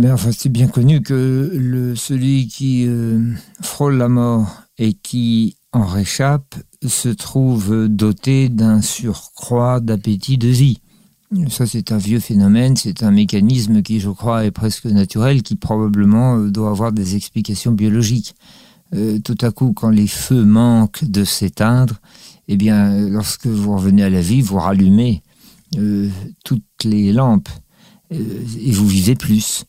Mais enfin, c'est bien connu que le, celui qui euh, frôle la mort et qui en réchappe se trouve doté d'un surcroît d'appétit de vie. Ça, c'est un vieux phénomène, c'est un mécanisme qui, je crois, est presque naturel, qui probablement euh, doit avoir des explications biologiques. Euh, tout à coup, quand les feux manquent de s'éteindre, eh bien, lorsque vous revenez à la vie, vous rallumez toutes les lampes et vous vivez plus.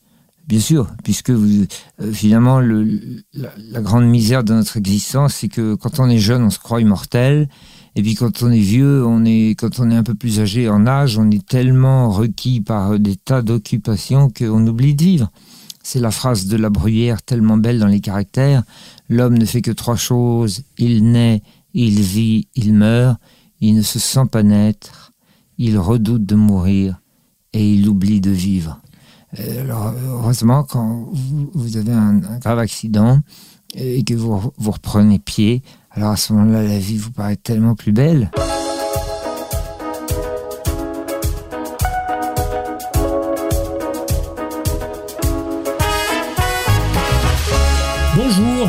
Bien sûr, puisque vous, finalement, le, la, la, grande misère de notre existence, c'est que quand on est jeune, on se croit immortel, et puis quand on est vieux, on est, quand on est un peu plus âgé en âge, on est tellement requis par des tas d'occupations qu'on oublie de vivre. C'est la phrase de la bruyère tellement belle dans les caractères. L'homme ne fait que trois choses. Il naît, il vit, il meurt. Il ne se sent pas naître. Il redoute de mourir et il oublie de vivre. Euh, alors, heureusement, quand vous avez un, grave accident et que vous reprenez pied, alors à ce moment-là, la vie vous paraît tellement plus belle.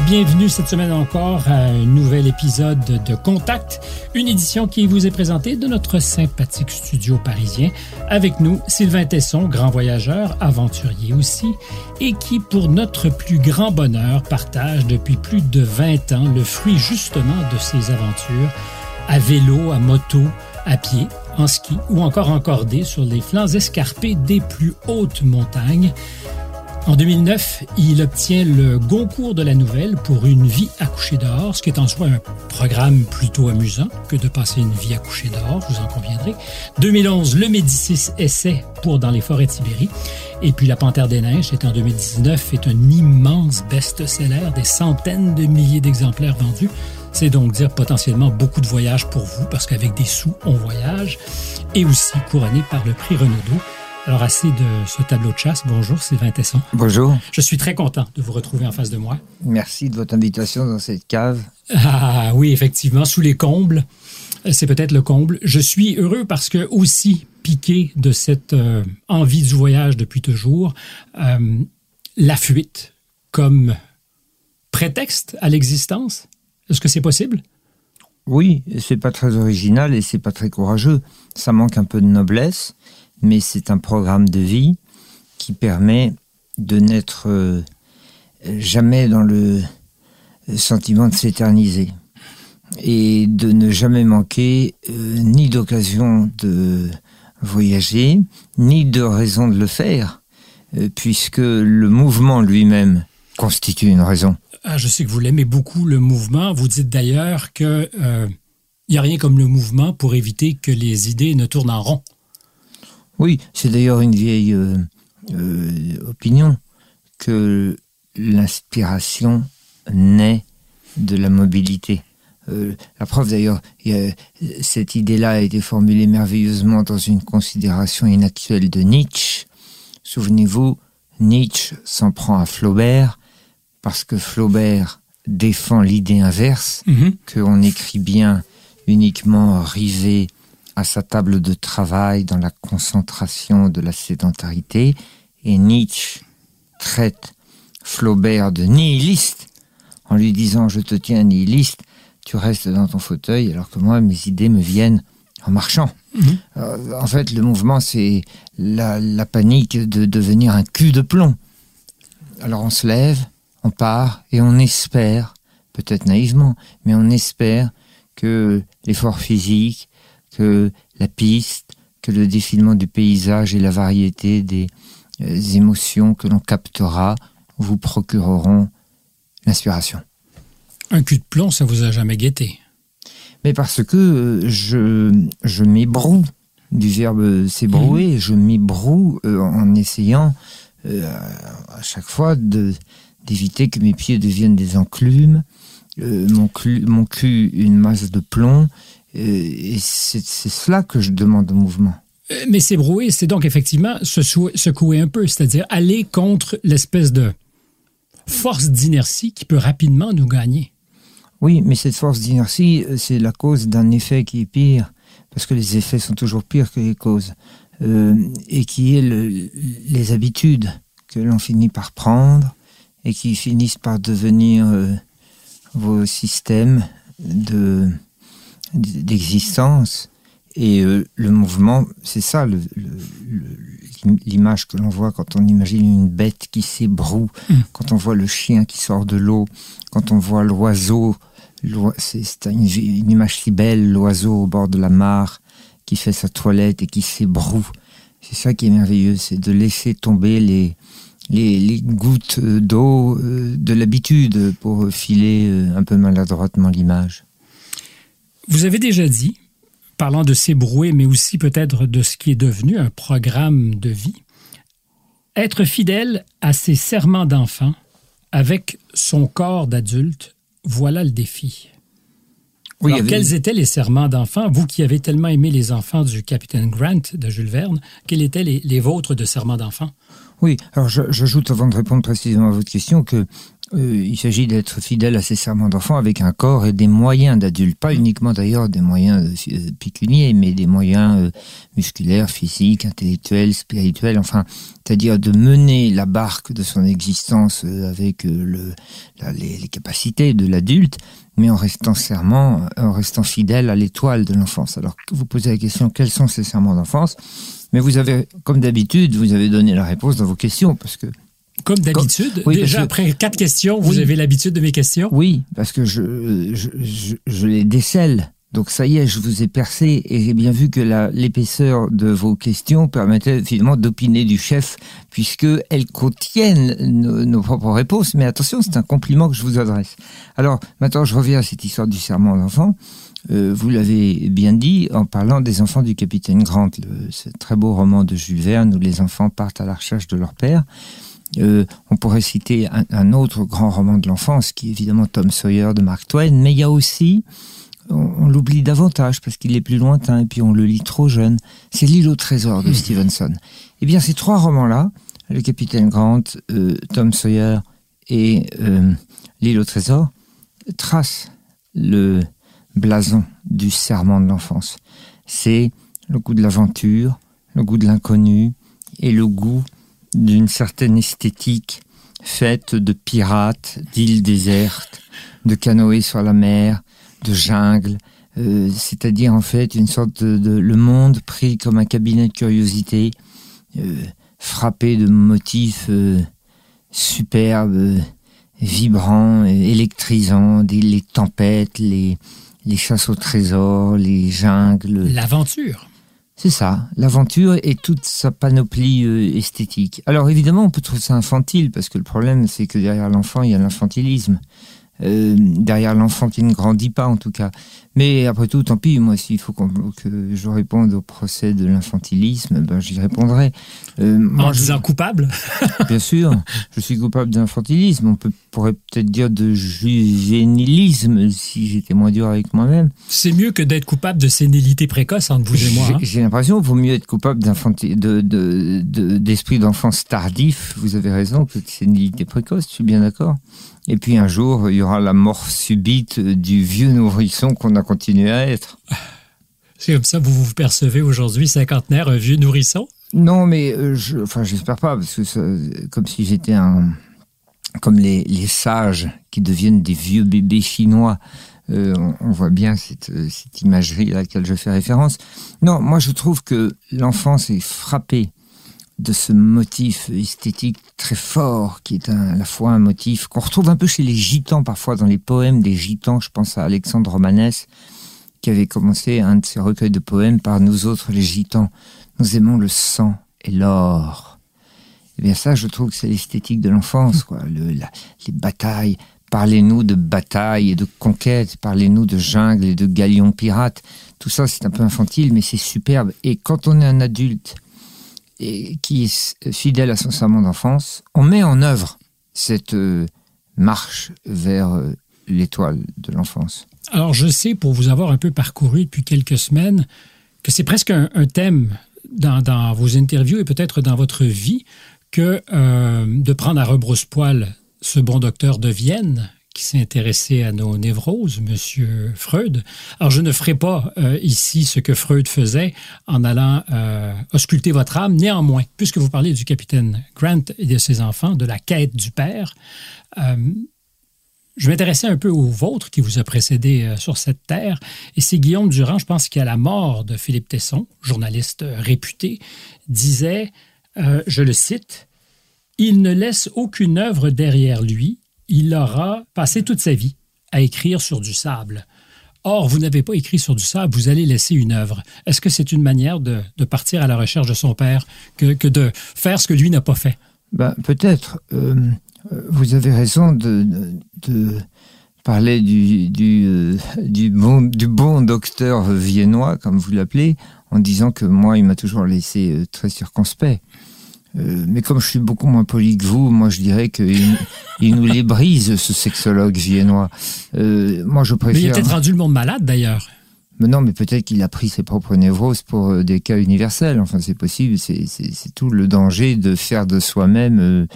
Bienvenue cette semaine encore à un nouvel épisode de Contact, une édition qui vous est présentée de notre sympathique studio parisien. Avec nous, Sylvain Tesson, grand voyageur, aventurier aussi, et qui, pour notre plus grand bonheur, partage depuis plus de 20 ans le fruit justement de ses aventures à vélo, à moto, à pied, en ski ou encore en cordée sur les flancs escarpés des plus hautes montagnes. En 2009, il obtient le Goncourt de la Nouvelle pour Une vie à coucher dehors, ce qui est en soi un programme plutôt amusant que de passer une vie à coucher dehors, vous en conviendrez. 2011, le Médicis Essai pour Dans les forêts de Sibérie. Et puis La Panthère des Neiges, c'est en 2019, est un immense best-seller, des centaines de milliers d'exemplaires vendus. C'est donc dire potentiellement beaucoup de voyages pour vous, parce qu'avec des sous, on voyage. Et aussi couronné par le prix Renaudot. Alors, assez de ce tableau de chasse. Bonjour, Sylvain Tesson. Bonjour. Je suis très content de vous retrouver en face de moi. Merci de votre invitation dans cette cave. Ah oui, effectivement, sous les combles. C'est peut-être le comble. Je suis heureux parce que aussi piqué de cette euh, envie du voyage depuis toujours, euh, la fuite comme prétexte à l'existence. Est-ce que c'est possible? Oui, c'est pas très original et c'est pas très courageux. Ça manque un peu de noblesse mais c'est un programme de vie qui permet de n'être euh, jamais dans le sentiment de s'éterniser et de ne jamais manquer euh, ni d'occasion de voyager, ni de raison de le faire, euh, puisque le mouvement lui-même constitue une raison. Ah, je sais que vous l'aimez beaucoup, le mouvement. Vous dites d'ailleurs qu'il n'y a rien comme le mouvement pour éviter que les idées ne tournent en rond. Oui, c'est d'ailleurs une vieille euh, euh, opinion que l'inspiration naît de la mobilité. Euh, la preuve d'ailleurs, cette idée-là a été formulée merveilleusement dans une considération inactuelle de Nietzsche. Souvenez-vous, Nietzsche s'en prend à Flaubert parce que Flaubert défend l'idée inverse, mm -hmm. qu'on écrit bien uniquement rivé à sa table de travail dans la concentration de la sédentarité, et Nietzsche traite Flaubert de nihiliste en lui disant je te tiens nihiliste, tu restes dans ton fauteuil alors que moi mes idées me viennent en marchant. Mmh. Euh, en fait le mouvement c'est la, la panique de devenir un cul de plomb. Alors on se lève, on part et on espère, peut-être naïvement, mais on espère que l'effort physique, que la piste, que le défilement du paysage et la variété des euh, émotions que l'on captera vous procureront l'inspiration. Un cul de plomb, ça vous a jamais guetté? Mais parce que euh, je, je m'ébroue du verbe s'ébrouer, mmh. je m'ébroue euh, en essayant à chaque fois d'éviter que mes pieds deviennent des enclumes, mon, cul, mon cul une masse de plomb, et c'est cela que je demande au mouvement. Euh, mais c'est broué, c'est donc effectivement se secouer un peu, c'est-à-dire aller contre l'espèce de force d'inertie qui peut rapidement nous gagner. Oui, mais cette force d'inertie, euh, c'est la cause d'un effet qui est pire, parce que les effets sont toujours pires que les causes, euh, et qui est le, les habitudes que l'on finit par prendre et qui finissent par devenir euh, vos systèmes de d'existence. Et euh, le mouvement, c'est ça l'image que l'on voit quand on imagine une bête qui s'ébroue, mm. quand on voit le chien qui sort de l'eau, quand on voit l'oiseau, c'est une, une, image si belle, l'oiseau au bord de la mare qui fait sa toilette et qui s'ébroue. C'est ça qui est merveilleux, c'est de laisser tomber les, les, gouttes d'eau euh, de l'habitude pour filer euh, un peu maladroitement l'image. Vous avez déjà dit, parlant de s'ébrouer, mais aussi peut-être de ce qui est devenu un programme de vie, être fidèle à ses serments d'enfant avec son corps d'adulte, voilà le défi. Alors, quels étaient les serments d'enfants Vous qui avez tellement aimé les enfants du capitaine Grant de Jules Verne, quels étaient les, les vôtres de serments d'enfants? Oui, alors j'ajoute avant de répondre précisément à votre question que euh, il s'agit d'être fidèle à ses serments d'enfant avec un corps et des moyens d'adulte, pas uniquement d'ailleurs des moyens euh, pécuniers, mais des moyens euh, musculaires, physiques, intellectuels, spirituels, enfin, c'est-à-dire de mener la barque de son existence avec le, les, les, capacités de l'adulte, mais en restant serment, en restant fidèle à l'étoile de l'enfance. Alors, vous posez la question, quels sont ces serments d'enfance? Mais vous avez, comme d'habitude, vous avez donné la réponse dans vos questions, parce que comme d'habitude, déjà après quatre questions, vous avez l'habitude de mes questions? Oui, parce que je, je, je, les décèle. Donc ça y est, je vous ai percé et j'ai bien vu que l'épaisseur de vos questions permettait finalement d'opiner du chef, puisque elles contiennent nos, nos, propres réponses. Mais attention, c'est un compliment que je vous adresse. Alors maintenant, je reviens à cette histoire du serment d'enfant. Euh, vous l'avez bien dit en parlant des enfants du capitaine Grant, ce très beau roman de Jules Verne où les enfants partent à la recherche de leur père. Euh, on pourrait citer un, autre grand roman de l'enfance qui est évidemment Tom Sawyer de Mark Twain, mais il y a aussi, on, l'oublie davantage parce qu'il est plus lointain et puis on le lit trop jeune, c'est L'île au trésor de hmm. Stevenson. Eh bien ces trois romans-là, le capitaine Grant, euh, Tom Sawyer et L'île au trésor, tracent le, blason du serment de l'enfance. C'est le goût de l'aventure, le goût de l'inconnu et le goût d'une certaine esthétique faite de pirates, d'îles désertes, de canoës sur la mer, de jungle, euh, c'est-à-dire en fait une sorte de, le monde pris comme un cabinet de curiosité, euh, frappé de motifs euh, superbes, vibrants, électrisants, des, les tempêtes, les, les chasses au trésor, les jungles. L'aventure. C'est ça, l'aventure et toute sa panoplie euh, esthétique. Alors évidemment, on peut trouver ça infantile, parce que le problème, c'est que derrière l'enfant, il y a l'infantilisme. Euh, derrière l'enfant qui ne grandit pas en tout cas. Mais après tout, tant pis, moi s'il faut que je réponde au procès de l'infantilisme, ben, j'y répondrai. Euh, moi, en disant coupable Bien sûr, je suis coupable d'infantilisme. On peut, pourrait peut-être dire de juvénilisme si j'étais moins dur avec moi-même. C'est mieux que d'être coupable de sénilité précoce entre vous et moi. Hein. J'ai l'impression qu'il vaut mieux être coupable d'esprit de, de, de, d'enfance tardif, vous avez raison, que de sénilité précoce, je suis bien d'accord. Et puis un jour, il y aura la mort subite du vieux nourrisson qu'on a continué à être. C'est comme ça que vous vous percevez aujourd'hui, cinquantenaire, un vieux nourrisson? Non, mais euh, je, enfin, j'espère pas, parce que comme si j'étais un. Comme les, les, sages qui deviennent des vieux bébés chinois. Euh, on, voit bien cette, cette imagerie à laquelle je fais référence. Non, moi je trouve que l'enfance est frappée de ce motif esthétique très fort, qui est à la fois un motif qu'on retrouve un peu chez les gitans, parfois dans les poèmes des gitans. Je pense à Alexandre Romanès, qui avait commencé un de ses recueils de poèmes par Nous autres, les gitans. Nous aimons le sang et l'or. Eh bien ça, je trouve que c'est l'esthétique de l'enfance, quoi. Le, les batailles. Parlez-nous de batailles et de conquêtes. Parlez-nous de jungle et de galions pirates. Tout ça, c'est un peu infantile, mais c'est superbe. Et quand on est un adulte, qui est fidèle à son serment d'enfance, on met en œuvre cette euh, marche vers euh, l'étoile de l'enfance. Alors je sais, pour vous avoir un peu parcouru depuis quelques semaines, que c'est presque un, thème dans, vos interviews et peut-être dans votre vie que euh, de prendre à rebrousse-poil ce bon docteur de Vienne qui s'est intéressé à nos névroses, Monsieur Freud. Alors, je ne ferai pas euh, ici ce que Freud faisait en allant euh, ausculter votre âme. Néanmoins, puisque vous parlez du capitaine Grant et de ses enfants, de la quête du père, euh, je m'intéressais un peu au vôtre qui vous a précédé sur cette terre. Et c'est Guillaume Durand, je pense qu'à la mort de Philippe Tesson, journaliste réputé, disait, je le cite, Il ne laisse aucune œuvre derrière lui il aura passé toute sa vie à écrire sur du sable. Or, vous n'avez pas écrit sur du sable, vous allez laisser une œuvre. Est-ce que c'est une manière de, partir à la recherche de son père que, de faire ce que lui n'a pas fait? Ben, Peut-être. Euh, vous avez raison de, parler du, du, du, bon, du bon docteur viennois, comme vous l'appelez, en disant que moi, il m'a toujours laissé euh, très circonspect. Euh, mais comme je suis beaucoup moins poli que vous, moi je dirais qu'il il nous les brise, ce sexologue viennois. Euh, moi je préfère. Mais il a peut-être rendu le monde malade d'ailleurs. Mais non, mais peut-être qu'il a pris ses propres névroses pour euh, des cas universels. Enfin, c'est possible. C'est tout le danger de faire de soi-même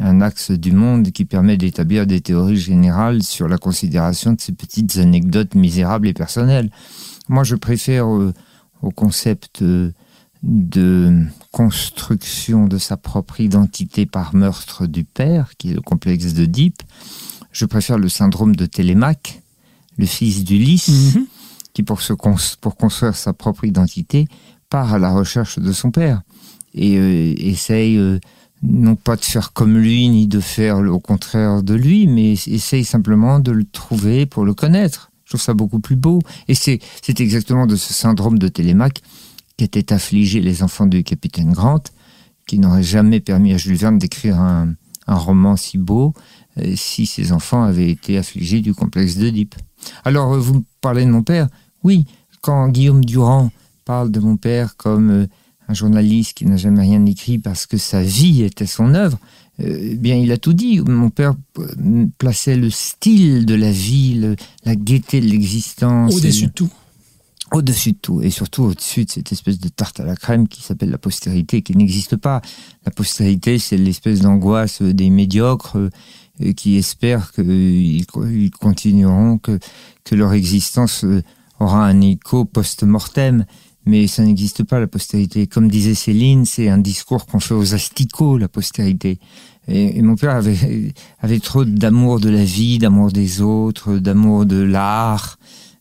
un axe du monde qui permet d'établir des théories générales sur la considération de ces petites anecdotes misérables et personnelles. Moi, je préfère au concept de construction de sa propre identité par meurtre du père, qui est le complexe d'Oedipe. Je préfère le syndrome de Télémaque, le fils d'Ulysse, mhm. qui pour, se pour construire sa propre identité part à la recherche de son père et euh, essaye euh, non pas de faire comme lui ni de faire au contraire de lui, mais essaye simplement de le trouver pour le connaître. Je trouve ça beaucoup plus beau. Et c'est exactement de ce syndrome de Télémaque qu'étaient affligés les enfants du capitaine Grant, qui n'aurait jamais permis à Jules Verne d'écrire un, roman si beau euh, si ses enfants avaient été affligés du complexe d'Oedipe. Alors, euh, vous me parlez de mon père Oui, quand Guillaume Durand parle de mon père comme euh, un journaliste qui n'a jamais rien écrit parce que sa vie était son œuvre, eh bien, il a tout dit. Mon père plaçait le style de la vie, la gaieté de l'existence. Au-dessus de tout au-dessus de tout, et surtout au-dessus de cette espèce de tarte à la crème qui s'appelle la postérité, qui n'existe pas. La postérité, c'est l'espèce d'angoisse des médiocres euh, qui espèrent qu'ils continueront, que, que leur existence euh, aura un écho post-mortem. Mais ça n'existe pas, la postérité. Comme disait Céline, c'est un discours qu'on fait aux asticots, la postérité. Et, mon père avait, trop d'amour de la vie, d'amour des autres, d'amour de l'art,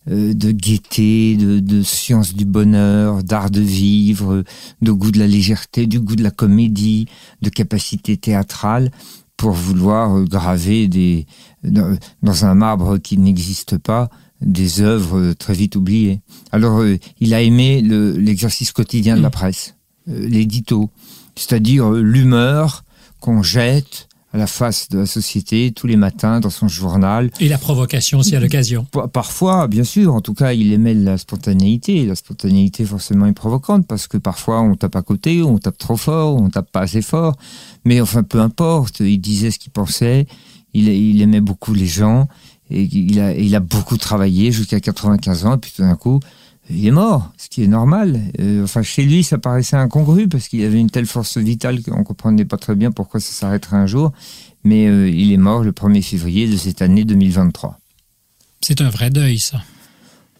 de gaieté, de, science du bonheur, d'art de vivre, de goût de la légèreté, du goût de la comédie, de capacité théâtrale, pour vouloir graver des, dans un marbre qui n'existe pas des œuvres très vite oubliées. Alors, euh, il a aimé l'exercice quotidien de la presse, euh, l'édito, c'est-à-dire l'humeur qu'on jette à la face de la société tous les matins dans son journal. Et la provocation aussi à l'occasion. Parfois, bien sûr. En tout cas, il aimait la spontanéité. La spontanéité forcément est provocante parce que parfois on tape à côté, on tape trop fort, on tape pas assez fort. Mais enfin, peu importe. Il disait ce qu'il pensait. Il, il, aimait beaucoup les gens et il a, il a beaucoup travaillé jusqu'à 95 ans. Et puis tout d'un coup, il est mort, ce qui est normal. Euh, enfin, chez lui, ça paraissait incongru parce qu'il avait une telle force vitale qu'on comprenait pas très bien pourquoi ça s'arrêterait un jour. Mais euh, il est mort le 1er février de cette année 2023. C'est un vrai deuil, ça.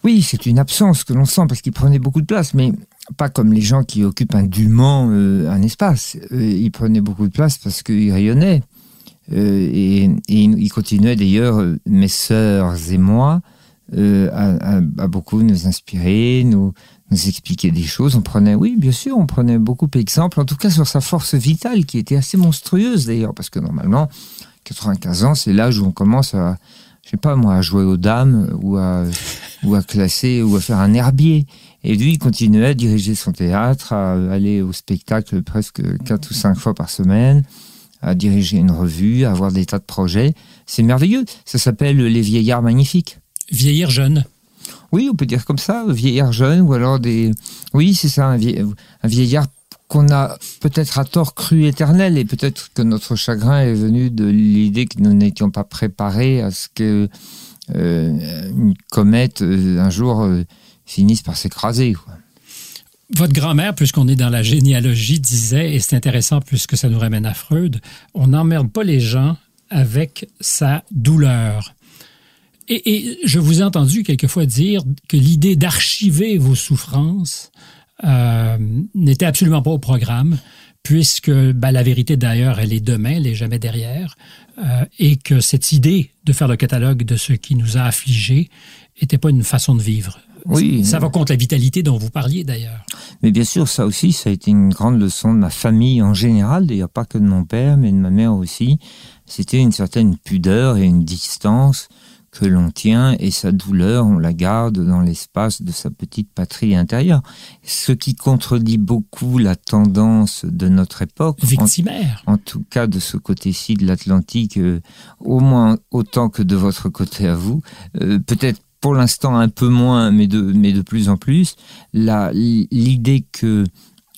Oui, c'est une absence que l'on sent parce qu'il prenait beaucoup de place, mais pas comme les gens qui occupent indûment euh, un espace. il prenait beaucoup de place parce qu'il rayonnait. et, et, il continuait d'ailleurs, mes sœurs et moi, euh, a, beaucoup nous inspirer, nous, nous expliquer des choses. On prenait, oui, bien sûr, on prenait beaucoup d'exemples, en tout cas sur sa force vitale, qui était assez monstrueuse d'ailleurs, parce que normalement, 95 ans, c'est l'âge où on commence à, je sais pas moi, à jouer aux dames ou à, ou à classer ou à faire un herbier. Et lui, il continuait à diriger son théâtre, à aller au spectacle presque quatre ou cinq fois par semaine, à diriger une revue, à avoir des tas de projets. C'est merveilleux. Ça s'appelle Les Vieillards Magnifiques vieillir jeune. Oui, on peut dire comme ça, vieillir jeune, ou alors des... Oui, c'est ça, un, vieillard qu'on a peut-être à tort cru éternel, et peut-être que notre chagrin est venu de l'idée que nous n'étions pas préparés à ce que euh, une comète euh, un jour euh, finisse par s'écraser. Votre grand-mère, puisqu'on est dans la généalogie, disait, et c'est intéressant puisque ça nous ramène à Freud, on n'emmerde pas les gens avec sa douleur. Et, je vous ai entendu quelquefois dire que l'idée d'archiver vos souffrances euh, n'était absolument pas au programme, puisque ben, la vérité d'ailleurs, elle est demain, elle n'est jamais derrière, euh, et que cette idée de faire le catalogue de ce qui nous a affligés n'était pas une façon de vivre. Oui. Ça va contre la vitalité dont vous parliez d'ailleurs. Mais bien sûr, ça aussi, ça a été une grande leçon de ma famille en général, d'ailleurs pas que de mon père, mais de ma mère aussi. C'était une certaine pudeur et une distance que l'on tient et sa douleur, on la garde dans l'espace de sa petite patrie intérieure. Ce qui contredit beaucoup la tendance de notre époque. Victimaire. En, tout cas, de ce côté-ci de l'Atlantique, euh, au moins autant que de votre côté à vous. Euh, peut-être pour l'instant un peu moins, mais de, mais de plus en plus, l'idée que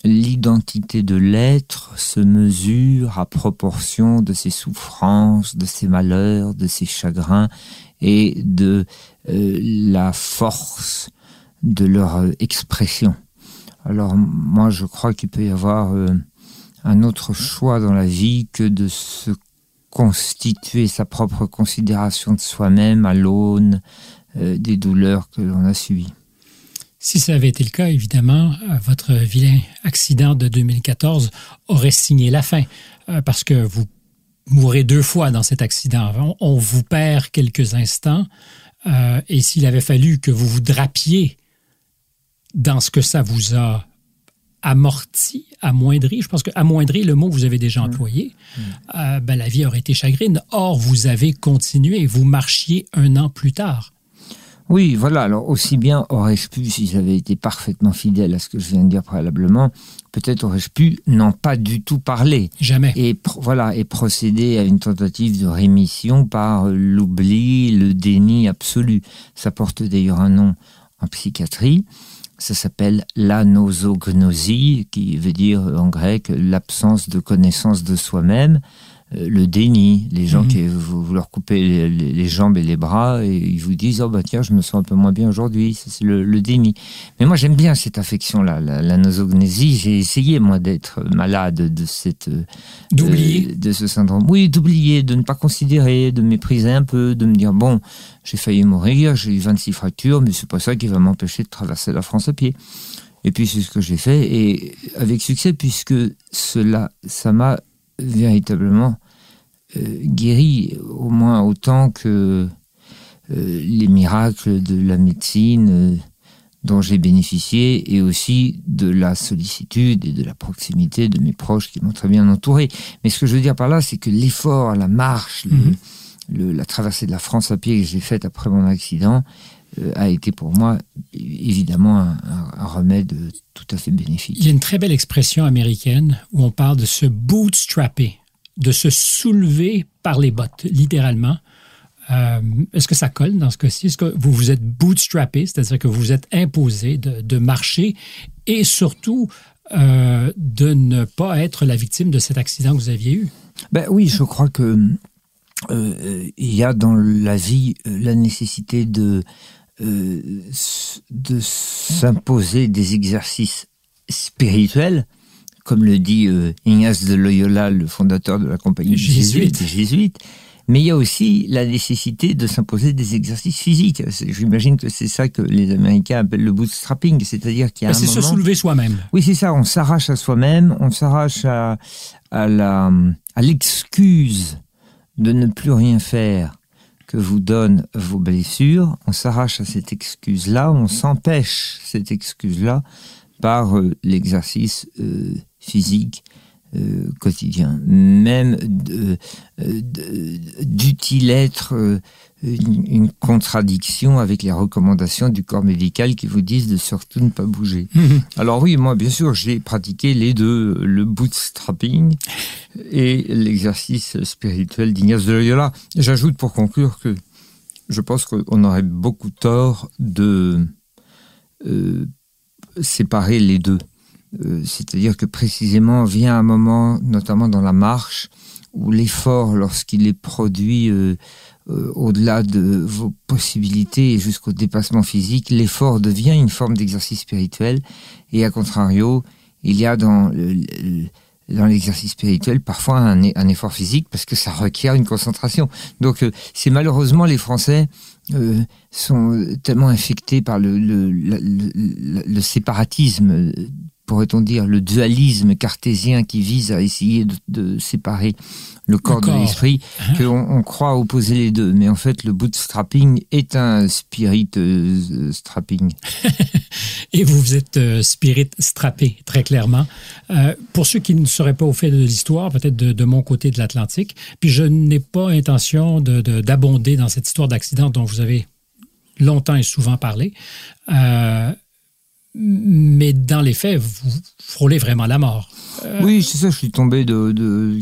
l'identité de l'être se mesure à proportion de ses souffrances, de ses malheurs, de ses chagrins et de euh, la force de leur euh, expression. Alors moi je crois qu'il peut y avoir euh, un autre choix dans la vie que de se constituer sa propre considération de soi-même à l'aune des douleurs que l'on a subies. Si ça avait été le cas, évidemment, votre vilain accident de 2014 aurait signé la fin, parce que vous mourrez deux fois dans cet accident. On, vous perd quelques instants, et s'il avait fallu que vous vous drapiez dans ce que ça vous a amorti, amoindri, je pense que amoindri, le mot que vous avez déjà mmh. employé, mmh. ben, la vie aurait été chagrine. Or, vous avez continué, vous marchiez un an plus tard. Oui, voilà. Alors aussi bien aurais-je pu, si j'avais été parfaitement fidèle à ce que je viens de dire préalablement, peut-être aurais-je pu n'en pas du tout parler. Jamais. Et voilà, et procéder à une tentative de rémission par l'oubli, le déni absolu. Ça porte d'ailleurs un nom en psychiatrie. Ça s'appelle l'anosognosie, qui veut dire en grec l'absence de connaissance de soi-même. Euh, le déni, les gens mhm. qui vous, leur coupez les, jambes et les bras et ils vous disent oh bah tiens je me sens un peu moins bien aujourd'hui, c'est le, déni. Mais moi j'aime bien cette affection là, la, nosognésie. J'ai essayé moi d'être malade de cette euh, d'oublier de ce syndrome. Oui, d'oublier, de ne pas considérer, de mépriser un peu, de me dire bon j'ai failli mourir, j'ai eu 26 fractures, mais c'est pas ça qui va m'empêcher de traverser la France à pied. Et puis c'est ce que j'ai fait et avec succès puisque cela ça m'a véritablement euh, guéri, au moins autant que euh, les miracles de la médecine euh, dont j'ai bénéficié et aussi de la sollicitude et de la proximité de mes proches qui m'ont très bien entouré. Mais ce que je veux dire par là, c'est que l'effort, la marche, mhm. la traversée de la France à pied que j'ai faite après mon accident a été pour moi évidemment un, un, remède tout à fait bénéfique. Il y a une très belle expression américaine où on parle de se bootstrapper de se soulever par les bottes, littéralement. Euh, est-ce que ça colle dans ce cas-ci? Est-ce que vous vous êtes bootstrappé, c'est-à-dire que vous vous êtes imposé de, marcher et surtout euh, de ne pas être la victime de cet accident que vous aviez eu? Ben oui, je crois que euh, y a dans la vie la nécessité de s'imposer des exercices spirituels comme le dit euh, Ignace de Loyola, le fondateur de la compagnie jésuite. jésuite. Mais il y a aussi la nécessité de s'imposer des exercices physiques. J'imagine que c'est ça que les Américains appellent le bootstrapping, c'est-à-dire qu'il y a un C'est se soulever soi-même. Oui, c'est ça. On s'arrache à soi-même, on s'arrache à, à la à l'excuse de ne plus rien faire que vous donne vos blessures. On s'arrache à cette excuse-là, on s'empêche cette excuse-là par euh, l'exercice euh, physique euh, quotidien. Même euh, d'utile être euh, une, contradiction avec les recommandations du corps médical qui vous disent de surtout ne pas bouger. Mhm. Alors oui, moi bien sûr, j'ai pratiqué les deux, le bootstrapping et l'exercice spirituel d'Ignace de Loyola. J'ajoute pour conclure que je pense qu'on aurait beaucoup tort de séparer les deux. Euh, c'est-à-dire que précisément vient un moment, notamment dans la marche, où l'effort, lorsqu'il est produit euh, euh, au-delà de vos possibilités et jusqu'au dépassement physique, l'effort devient une forme d'exercice spirituel. Et à contrario, il y a dans dans l'exercice spirituel parfois un, un, effort physique parce que ça requiert une concentration. Donc euh, c'est malheureusement les Français euh, sont tellement infectés par le, le, le, le séparatisme pourrait-on dire, le dualisme cartésien qui vise à essayer de, de séparer le corps, de l'esprit, uh-huh. qu'on on croit opposer les deux. Mais en fait, le bootstrapping est un spirit euh, strapping. Et vous, vous êtes euh, spirit strappé, très clairement. Euh, pour ceux qui ne seraient pas au fait de l'histoire, peut-être de, de, mon côté de l'Atlantique, puis je n'ai pas intention d'abonder de, dans cette histoire d'accident dont vous avez longtemps et souvent parlé. Euh, mais dans les faits, vous frôlez vraiment la mort. Euh... Oui, c'est ça, je suis tombé de, de,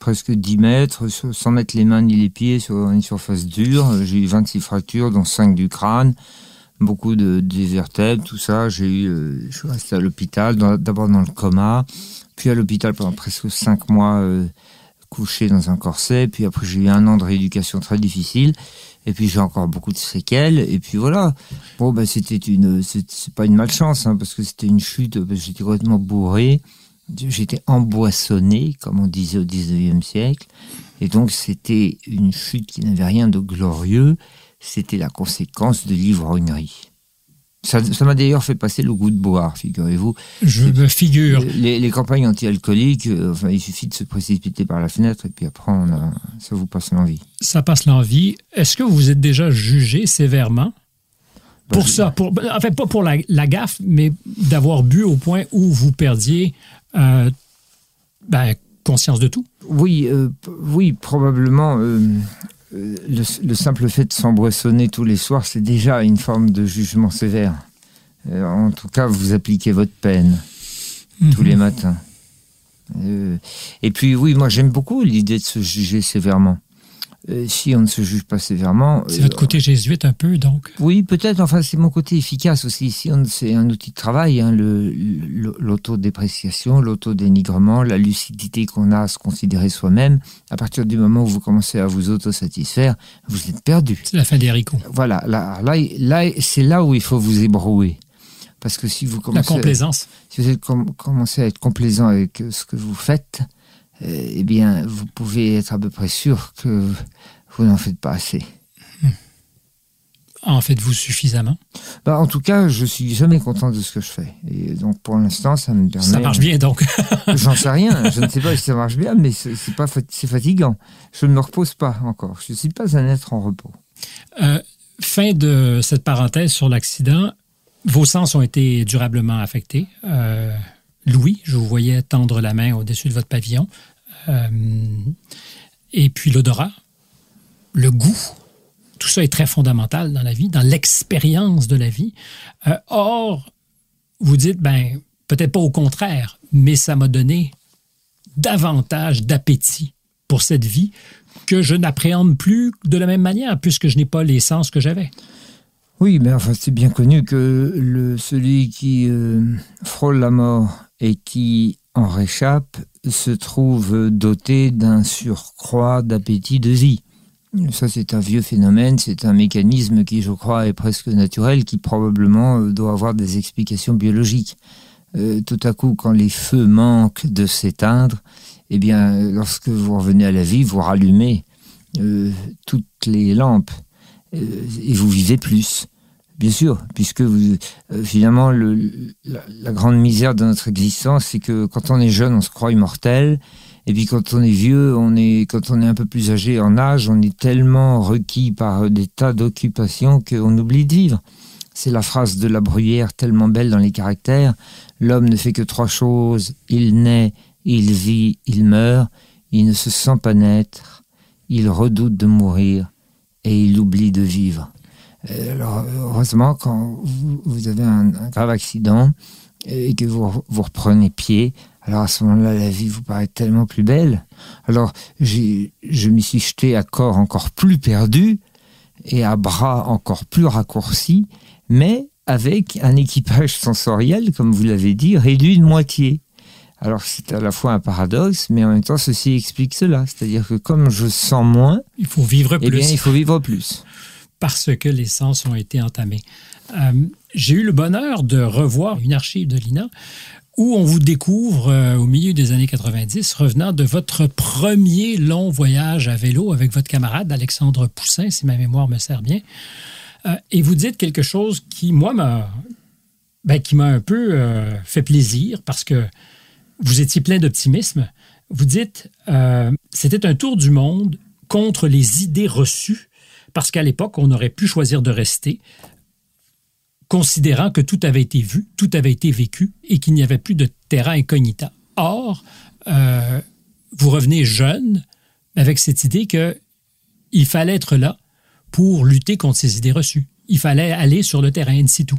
presque 10 mètres, sans mettre les mains ni les pieds sur une surface dure. J'ai eu 26 fractures, dont 5 du crâne, beaucoup de, vertèbres, tout ça. J'ai eu, euh, je suis resté à l'hôpital, d'abord dans le coma, puis à l'hôpital pendant presque 5 mois, euh, couché dans un corset, puis après j'ai eu un an de rééducation très difficile. Et puis j'ai encore beaucoup de séquelles. Et puis voilà. Bon, ben c'était une, c'est pas une malchance, hein, parce que c'était une chute. J'étais complètement bourré. J'étais emboissonné, comme on disait au 19e siècle. Et donc c'était une chute qui n'avait rien de glorieux. C'était la conséquence de l'ivrognerie. Ça, ça m'a d'ailleurs fait passer le goût de boire, figurez-vous. Je me figure. Les, les campagnes anti-alcooliques, euh, enfin, il suffit de se précipiter par la fenêtre et puis après, on a, ça vous passe l'envie. Ça passe l'envie. Est-ce que vous êtes déjà jugé sévèrement? Bah, pour ça, pour, en fait, pas pour la, la gaffe, mais d'avoir bu au point où vous perdiez euh, ben, conscience de tout? Oui, euh, oui, probablement. Euh, le, le, simple fait de s'emboissonner tous les soirs, c'est déjà une forme de jugement sévère. Euh, en tout cas, vous appliquez votre peine mmh. tous les matins. Euh, et puis oui, moi j'aime beaucoup l'idée de se juger sévèrement. Euh, si on ne se juge pas sévèrement. C'est votre côté jésuite un peu, donc Oui, peut-être. Enfin, c'est mon côté efficace aussi. Ici, c'est un outil de travail, hein, l'autodépréciation, l'autodénigrement, la lucidité qu'on a à se considérer soi-même. À partir du moment où vous commencez à vous autosatisfaire, vous êtes perdu. C'est la fin des haricots. Voilà. Là, là, là c'est là où il faut vous ébrouer. Parce que si vous commencez. La complaisance. À, si vous com commencez à être complaisant avec ce que vous faites, euh, eh bien, vous pouvez être à peu près sûr que vous n'en faites pas assez. En faites-vous suffisamment? Bah, En tout cas, je suis jamais content de ce que je fais. Et donc, pour l'instant, ça me permet... Ça marche bien, donc J'en sais rien. Je ne sais pas si ça marche bien, mais c'est pas c'est fatigant. Je ne me repose pas encore. Je ne suis pas un être en repos. Euh, fin de cette parenthèse sur l'accident. Vos sens ont été durablement affectés. Euh, Louis, je vous voyais tendre la main au-dessus de votre pavillon. Euh, et puis l'odorat, le goût, tout ça est très fondamental dans la vie, dans l'expérience de la vie. Euh, or, vous dites, ben, peut-être pas au contraire, mais ça m'a donné davantage d'appétit pour cette vie que je n'appréhende plus de la même manière, puisque je n'ai pas les sens que j'avais. Oui, mais enfin, c'est bien connu que celui qui euh, frôle la mort et qui en réchappe se trouve doté d'un surcroît d'appétit de vie. Ça, c'est un vieux phénomène, c'est un mécanisme qui, je crois, est presque naturel, qui probablement euh, doit avoir des explications biologiques. Euh, tout à coup, quand les feux manquent de s'éteindre, eh bien, lorsque vous revenez à la vie, vous rallumez euh, toutes les lampes et vous vivez plus. Bien sûr, puisque euh, finalement, le, la, la, grande misère de notre existence, c'est que quand on est jeune, on se croit immortel, et puis quand on est vieux, on est, quand on est un peu plus âgé en âge, on est tellement requis par des tas d'occupations qu'on oublie de vivre. C'est la phrase de la bruyère tellement belle dans les caractères. L'homme ne fait que trois choses. Il naît, il vit, il meurt. Il ne se sent pas naître. Il redoute de mourir et il oublie de vivre. Euh, alors, heureusement, quand vous, vous avez un, un, grave accident et que vous, vous reprenez pied, alors à ce moment-là, la vie vous paraît tellement plus belle. Alors, je m'y suis jeté à corps encore plus perdu et à bras encore plus raccourcis, mais avec un équipage sensoriel, comme vous l'avez dit, réduit de moitié. Alors c'est à la fois un paradoxe, mais en même temps ceci explique cela. C'est-à-dire que comme je sens moins, il faut vivre plus. Eh bien, il faut vivre plus parce que les sens ont été entamés. Euh, J'ai eu le bonheur de revoir une archive de l'INA où on vous découvre euh, au milieu des années 90, revenant de votre premier long voyage à vélo avec votre camarade Alexandre Poussin, si ma mémoire me sert bien. Euh, et vous dites quelque chose qui, moi, m'a ben, un peu fait plaisir parce que vous étiez plein d'optimisme. Vous dites, c'était un tour du monde contre les idées reçues, parce qu'à l'époque, on aurait pu choisir de rester, considérant que tout avait été vu, tout avait été vécu et qu'il n'y avait plus de terrain incognita. Or, euh, vous revenez jeune avec cette idée que il fallait être là pour lutter contre ces idées reçues. Il fallait aller sur le terrain in situ.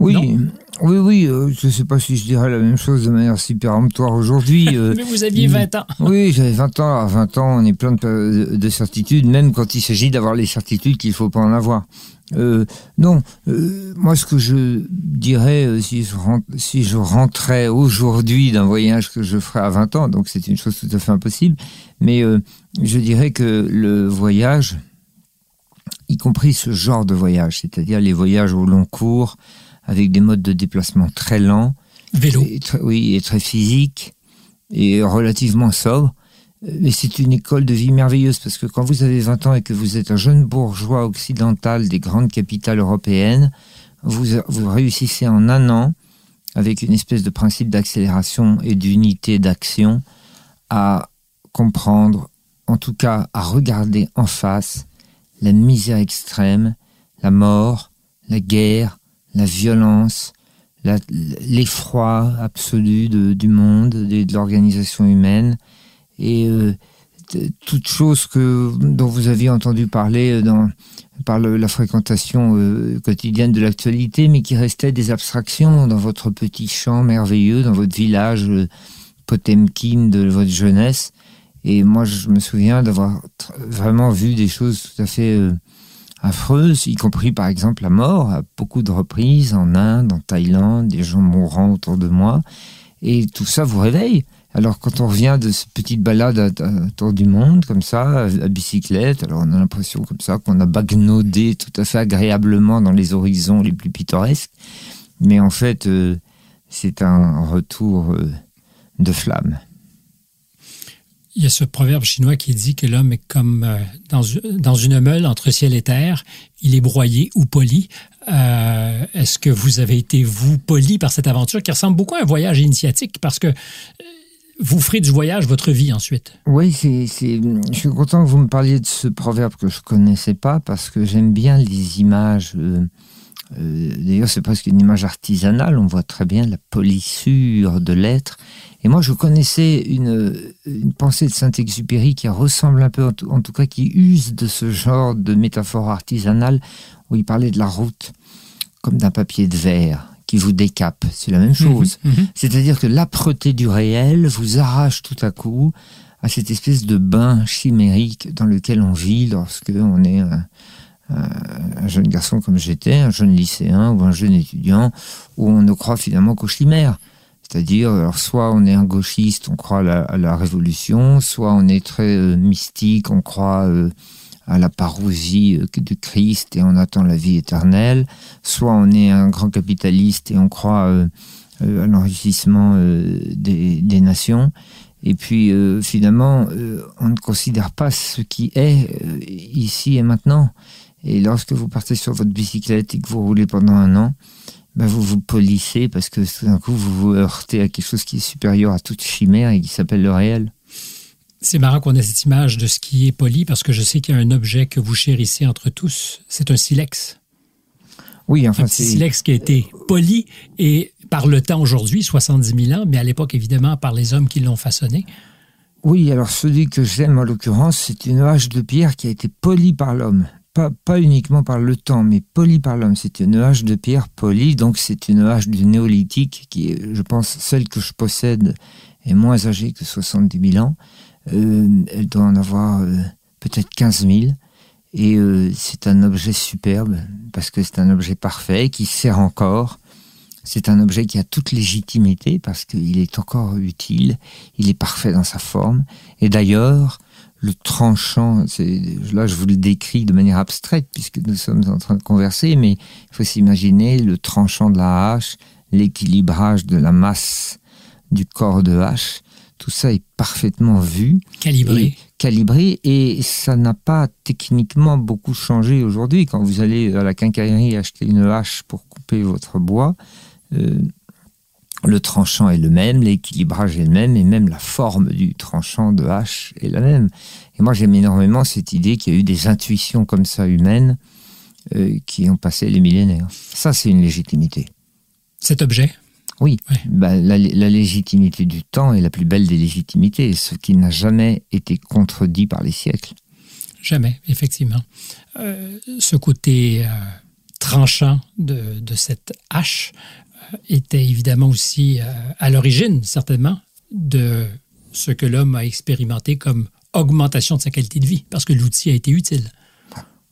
Oui, oui, oui, euh, je ne sais pas si je dirais la même chose de manière si péremptoire aujourd'hui. Euh, Mais vous aviez 20 ans. oui, j'avais 20 ans. À 20 ans, on est plein de, de certitudes, même quand il s'agit d'avoir les certitudes qu'il ne faut pas en avoir. Euh, non, moi ce que je dirais si, je si je rentrais aujourd'hui d'un voyage que je ferais à 20 ans, donc c'est une chose tout à fait impossible, mais je dirais que le voyage, y compris ce genre de voyage, c'est-à-dire les voyages au long cours, avec des modes de déplacement très lents, vélo, oui, et très physiques, et relativement sobres, mais c'est une école de vie merveilleuse parce que quand vous avez 20 ans et que vous êtes un jeune bourgeois occidental des grandes capitales européennes, vous, vous réussissez en un an, avec une espèce de principe d'accélération et d'unité d'action, à comprendre, en tout cas à regarder en face la misère extrême, la mort, la guerre, la violence, l'effroi absolu du monde, de l'organisation humaine, et euh, toute chose que, dont vous aviez entendu parler euh, par la fréquentation euh, quotidienne de l'actualité, mais qui restait des abstractions dans votre petit champ merveilleux, dans votre village Potemkin de votre jeunesse. Et moi, je me souviens d'avoir vraiment vu des choses tout à fait affreuses, y compris par exemple la mort à beaucoup de reprises en Inde, en Thaïlande, des gens mourant autour de moi. Et tout ça vous réveille. Alors quand on revient de cette petite balade autour du monde, comme ça, à bicyclette, alors on a l'impression comme ça qu'on a bagnaudé tout à fait agréablement dans les horizons les plus pittoresques. Mais en fait, euh, c'est un retour euh, de flamme. Il y a ce proverbe chinois qui dit que l'homme est comme euh, dans, une meule entre ciel et terre, il est broyé ou poli. Est-ce que vous avez été, vous, poli par cette aventure qui ressemble beaucoup à un voyage initiatique? Parce que vous ferez du voyage votre vie ensuite. Oui, c'est, je suis content que vous me parliez de ce proverbe que je connaissais pas parce que j'aime bien les images. Euh, euh, d'ailleurs, c'est presque une image artisanale. On voit très bien la polissure de l'être. Et moi, je connaissais une, une pensée de Saint-Exupéry qui ressemble un peu, en tout, cas, qui use de ce genre de métaphore artisanale où il parlait de la route comme d'un papier de verre qui vous décape. C'est la même mhm, chose. Mhm. C'est-à-dire que l'âpreté du réel vous arrache tout à coup à cette espèce de bain chimérique dans lequel on vit lorsque on est un, jeune garçon comme j'étais, un jeune lycéen ou un jeune étudiant, où on ne croit finalement qu'aux chimères. C'est-à-dire, alors soit on est un gauchiste, on croit à la, révolution, soit on est très euh, mystique, on croit euh, à la parousie euh, du Christ et on attend la vie éternelle, soit on est un grand capitaliste et on croit à l'enrichissement des, des, nations. Et puis finalement, on ne considère pas ce qui est ici et maintenant. Et lorsque vous partez sur votre bicyclette et que vous roulez pendant un an, ben vous vous polissez parce que tout d'un coup vous vous heurtez à quelque chose qui est supérieur à toute chimère et qui s'appelle le réel. C'est marrant qu'on ait cette image de ce qui est poli parce que je sais qu'il y a un objet que vous chérissez entre tous. C'est un silex. Oui, enfin, un silex qui a été poli et par le temps aujourd'hui, 70 000 ans, mais à l'époque évidemment par les hommes qui l'ont façonné. Oui, alors celui que j'aime en l'occurrence, c'est une hache de pierre qui a été polie par l'homme. Pas, uniquement par le temps, mais polie par l'homme. C'est une hache de pierre polie, donc c'est une hache du néolithique qui je pense, celle que je possède est moins âgée que 70 000 ans. Euh, elle doit en avoir euh, peut-être 15 000. Et euh, c'est un objet superbe parce que c'est un objet parfait qui sert encore. C'est un objet qui a toute légitimité parce qu'il est encore utile. Il est parfait dans sa forme. Et d'ailleurs, le tranchant, là je vous le décris de manière abstraite puisque nous sommes en train de converser, mais il faut s'imaginer le tranchant de la hache l'équilibrage de la masse du corps de hache. Tout ça est parfaitement vu. Calibré. Et, calibré et ça n'a pas techniquement beaucoup changé aujourd'hui. Quand vous allez à la quincaillerie acheter une hache pour couper votre bois, euh, le tranchant est le même, l'équilibrage est le même, et même la forme du tranchant de hache est la même. Et moi, j'aime énormément cette idée qu'il y a eu des intuitions comme ça humaines euh, qui ont passé les millénaires. Ça, c'est une légitimité. Cet objet? Oui. Bah, la, la, légitimité du temps est la plus belle des légitimités, ce qui n'a jamais été contredit par les siècles. Jamais, effectivement. Euh, ce côté euh, tranchant de, de, cette hache était évidemment aussi euh, à l'origine, certainement, de ce que l'homme a expérimenté comme augmentation de sa qualité de vie, parce que l'outil a été utile.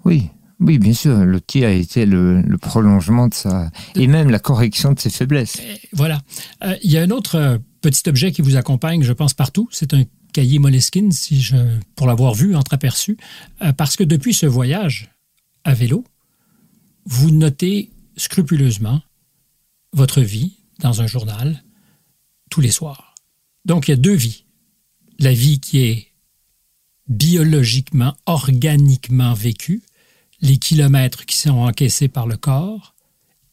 Oui, oui, bien sûr, l'outil a été le, prolongement de sa... et même la correction de ses faiblesses. voilà. Euh, il y a un autre euh, petit objet qui vous accompagne, je pense, partout. C'est un cahier Moleskine, si je, pour l'avoir vu, entreaperçu, parce que depuis ce voyage à vélo, vous notez scrupuleusement votre vie dans un journal tous les soirs. Donc il y a deux vies. La vie qui est biologiquement, organiquement vécue, les kilomètres qui sont encaissés par le corps,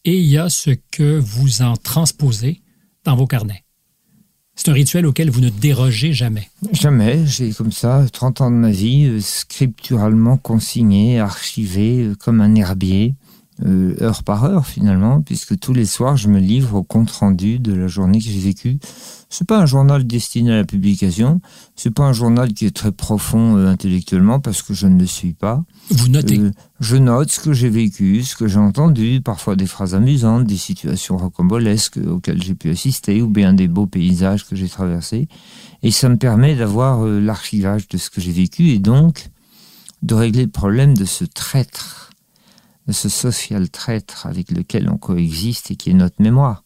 et il y a ce que vous en transposez dans vos carnets. C'est un rituel auquel vous ne dérogez jamais. Jamais. J'ai comme ça 30 ans de ma vie euh, scripturalement consigné, archivé euh, comme un herbier. Euh, heure par heure finalement, puisque tous les soirs je me livre au compte rendu de la journée que j'ai vécue. C'est pas un journal destiné à la publication, c'est pas un journal qui est très profond euh, intellectuellement parce que je ne le suis pas. Vous notez euh, Je note ce que j'ai vécu, ce que j'ai entendu, parfois des phrases amusantes, des situations rocambolesques auxquelles j'ai pu assister ou bien des beaux paysages que j'ai traversés. Et ça me permet d'avoir l'archivage de ce que j'ai vécu et donc de régler le problème de ce traître ce social traître avec lequel on coexiste et qui est notre mémoire,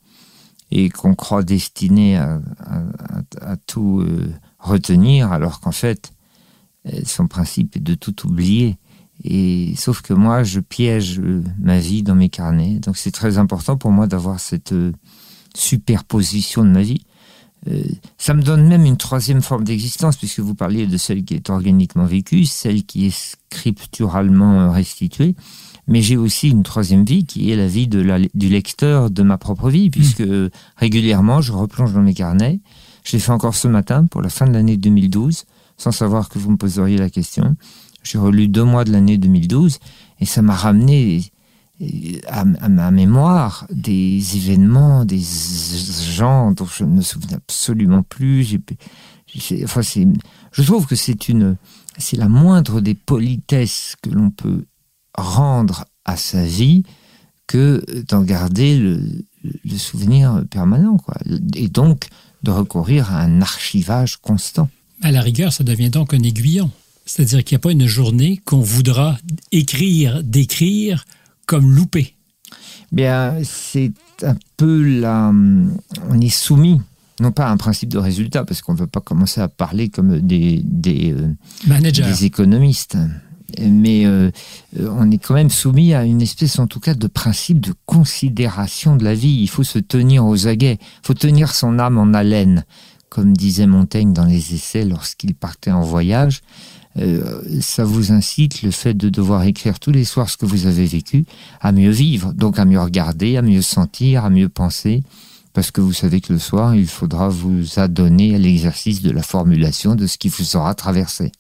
et qu'on croit destiné à, tout euh, retenir, alors qu'en fait, euh, son principe est de tout oublier. Et sauf que moi, je piège euh, ma vie dans mes carnets, donc c'est très important pour moi d'avoir cette superposition de ma vie. ça me donne même une troisième forme d'existence, puisque vous parliez de celle qui est organiquement vécue, celle qui est scripturalement restituée. Mais j'ai aussi une troisième vie qui est la vie de la, du lecteur de ma propre vie, puisque mmh. régulièrement, je replonge dans mes carnets. Je l'ai fait encore ce matin pour la fin de l'année 2012, sans savoir que vous me poseriez la question. J'ai relu deux mois de l'année 2012 et ça m'a ramené euh, à, ma mémoire des événements, des gens dont je ne me souviens absolument plus. enfin, je trouve que c'est une, c'est la moindre des politesses que l'on peut rendre à sa vie que d'en garder le, souvenir permanent. Quoi. Et donc de recourir à un archivage constant. À la rigueur, ça devient donc un aiguillon. C'est-à-dire qu'il n'y a pas une journée qu'on voudra écrire, décrire comme loupé. Bien, c'est un peu la. On est soumis, non pas à un principe de résultat, parce qu'on ne veut pas commencer à parler comme des, des, euh, des économistes mais euh, on est quand même soumis à une espèce, en tout cas, de principe de considération de la vie. Il faut se tenir aux aguets, il faut tenir son âme en haleine, comme disait Montaigne dans les essais lorsqu'il partait en voyage. Euh, ça vous incite, le fait de devoir écrire tous les soirs ce que vous avez vécu, à mieux vivre, donc à mieux regarder, à mieux sentir, à mieux penser, parce que vous savez que le soir, il faudra vous adonner à l'exercice de la formulation de ce qui vous aura traversé.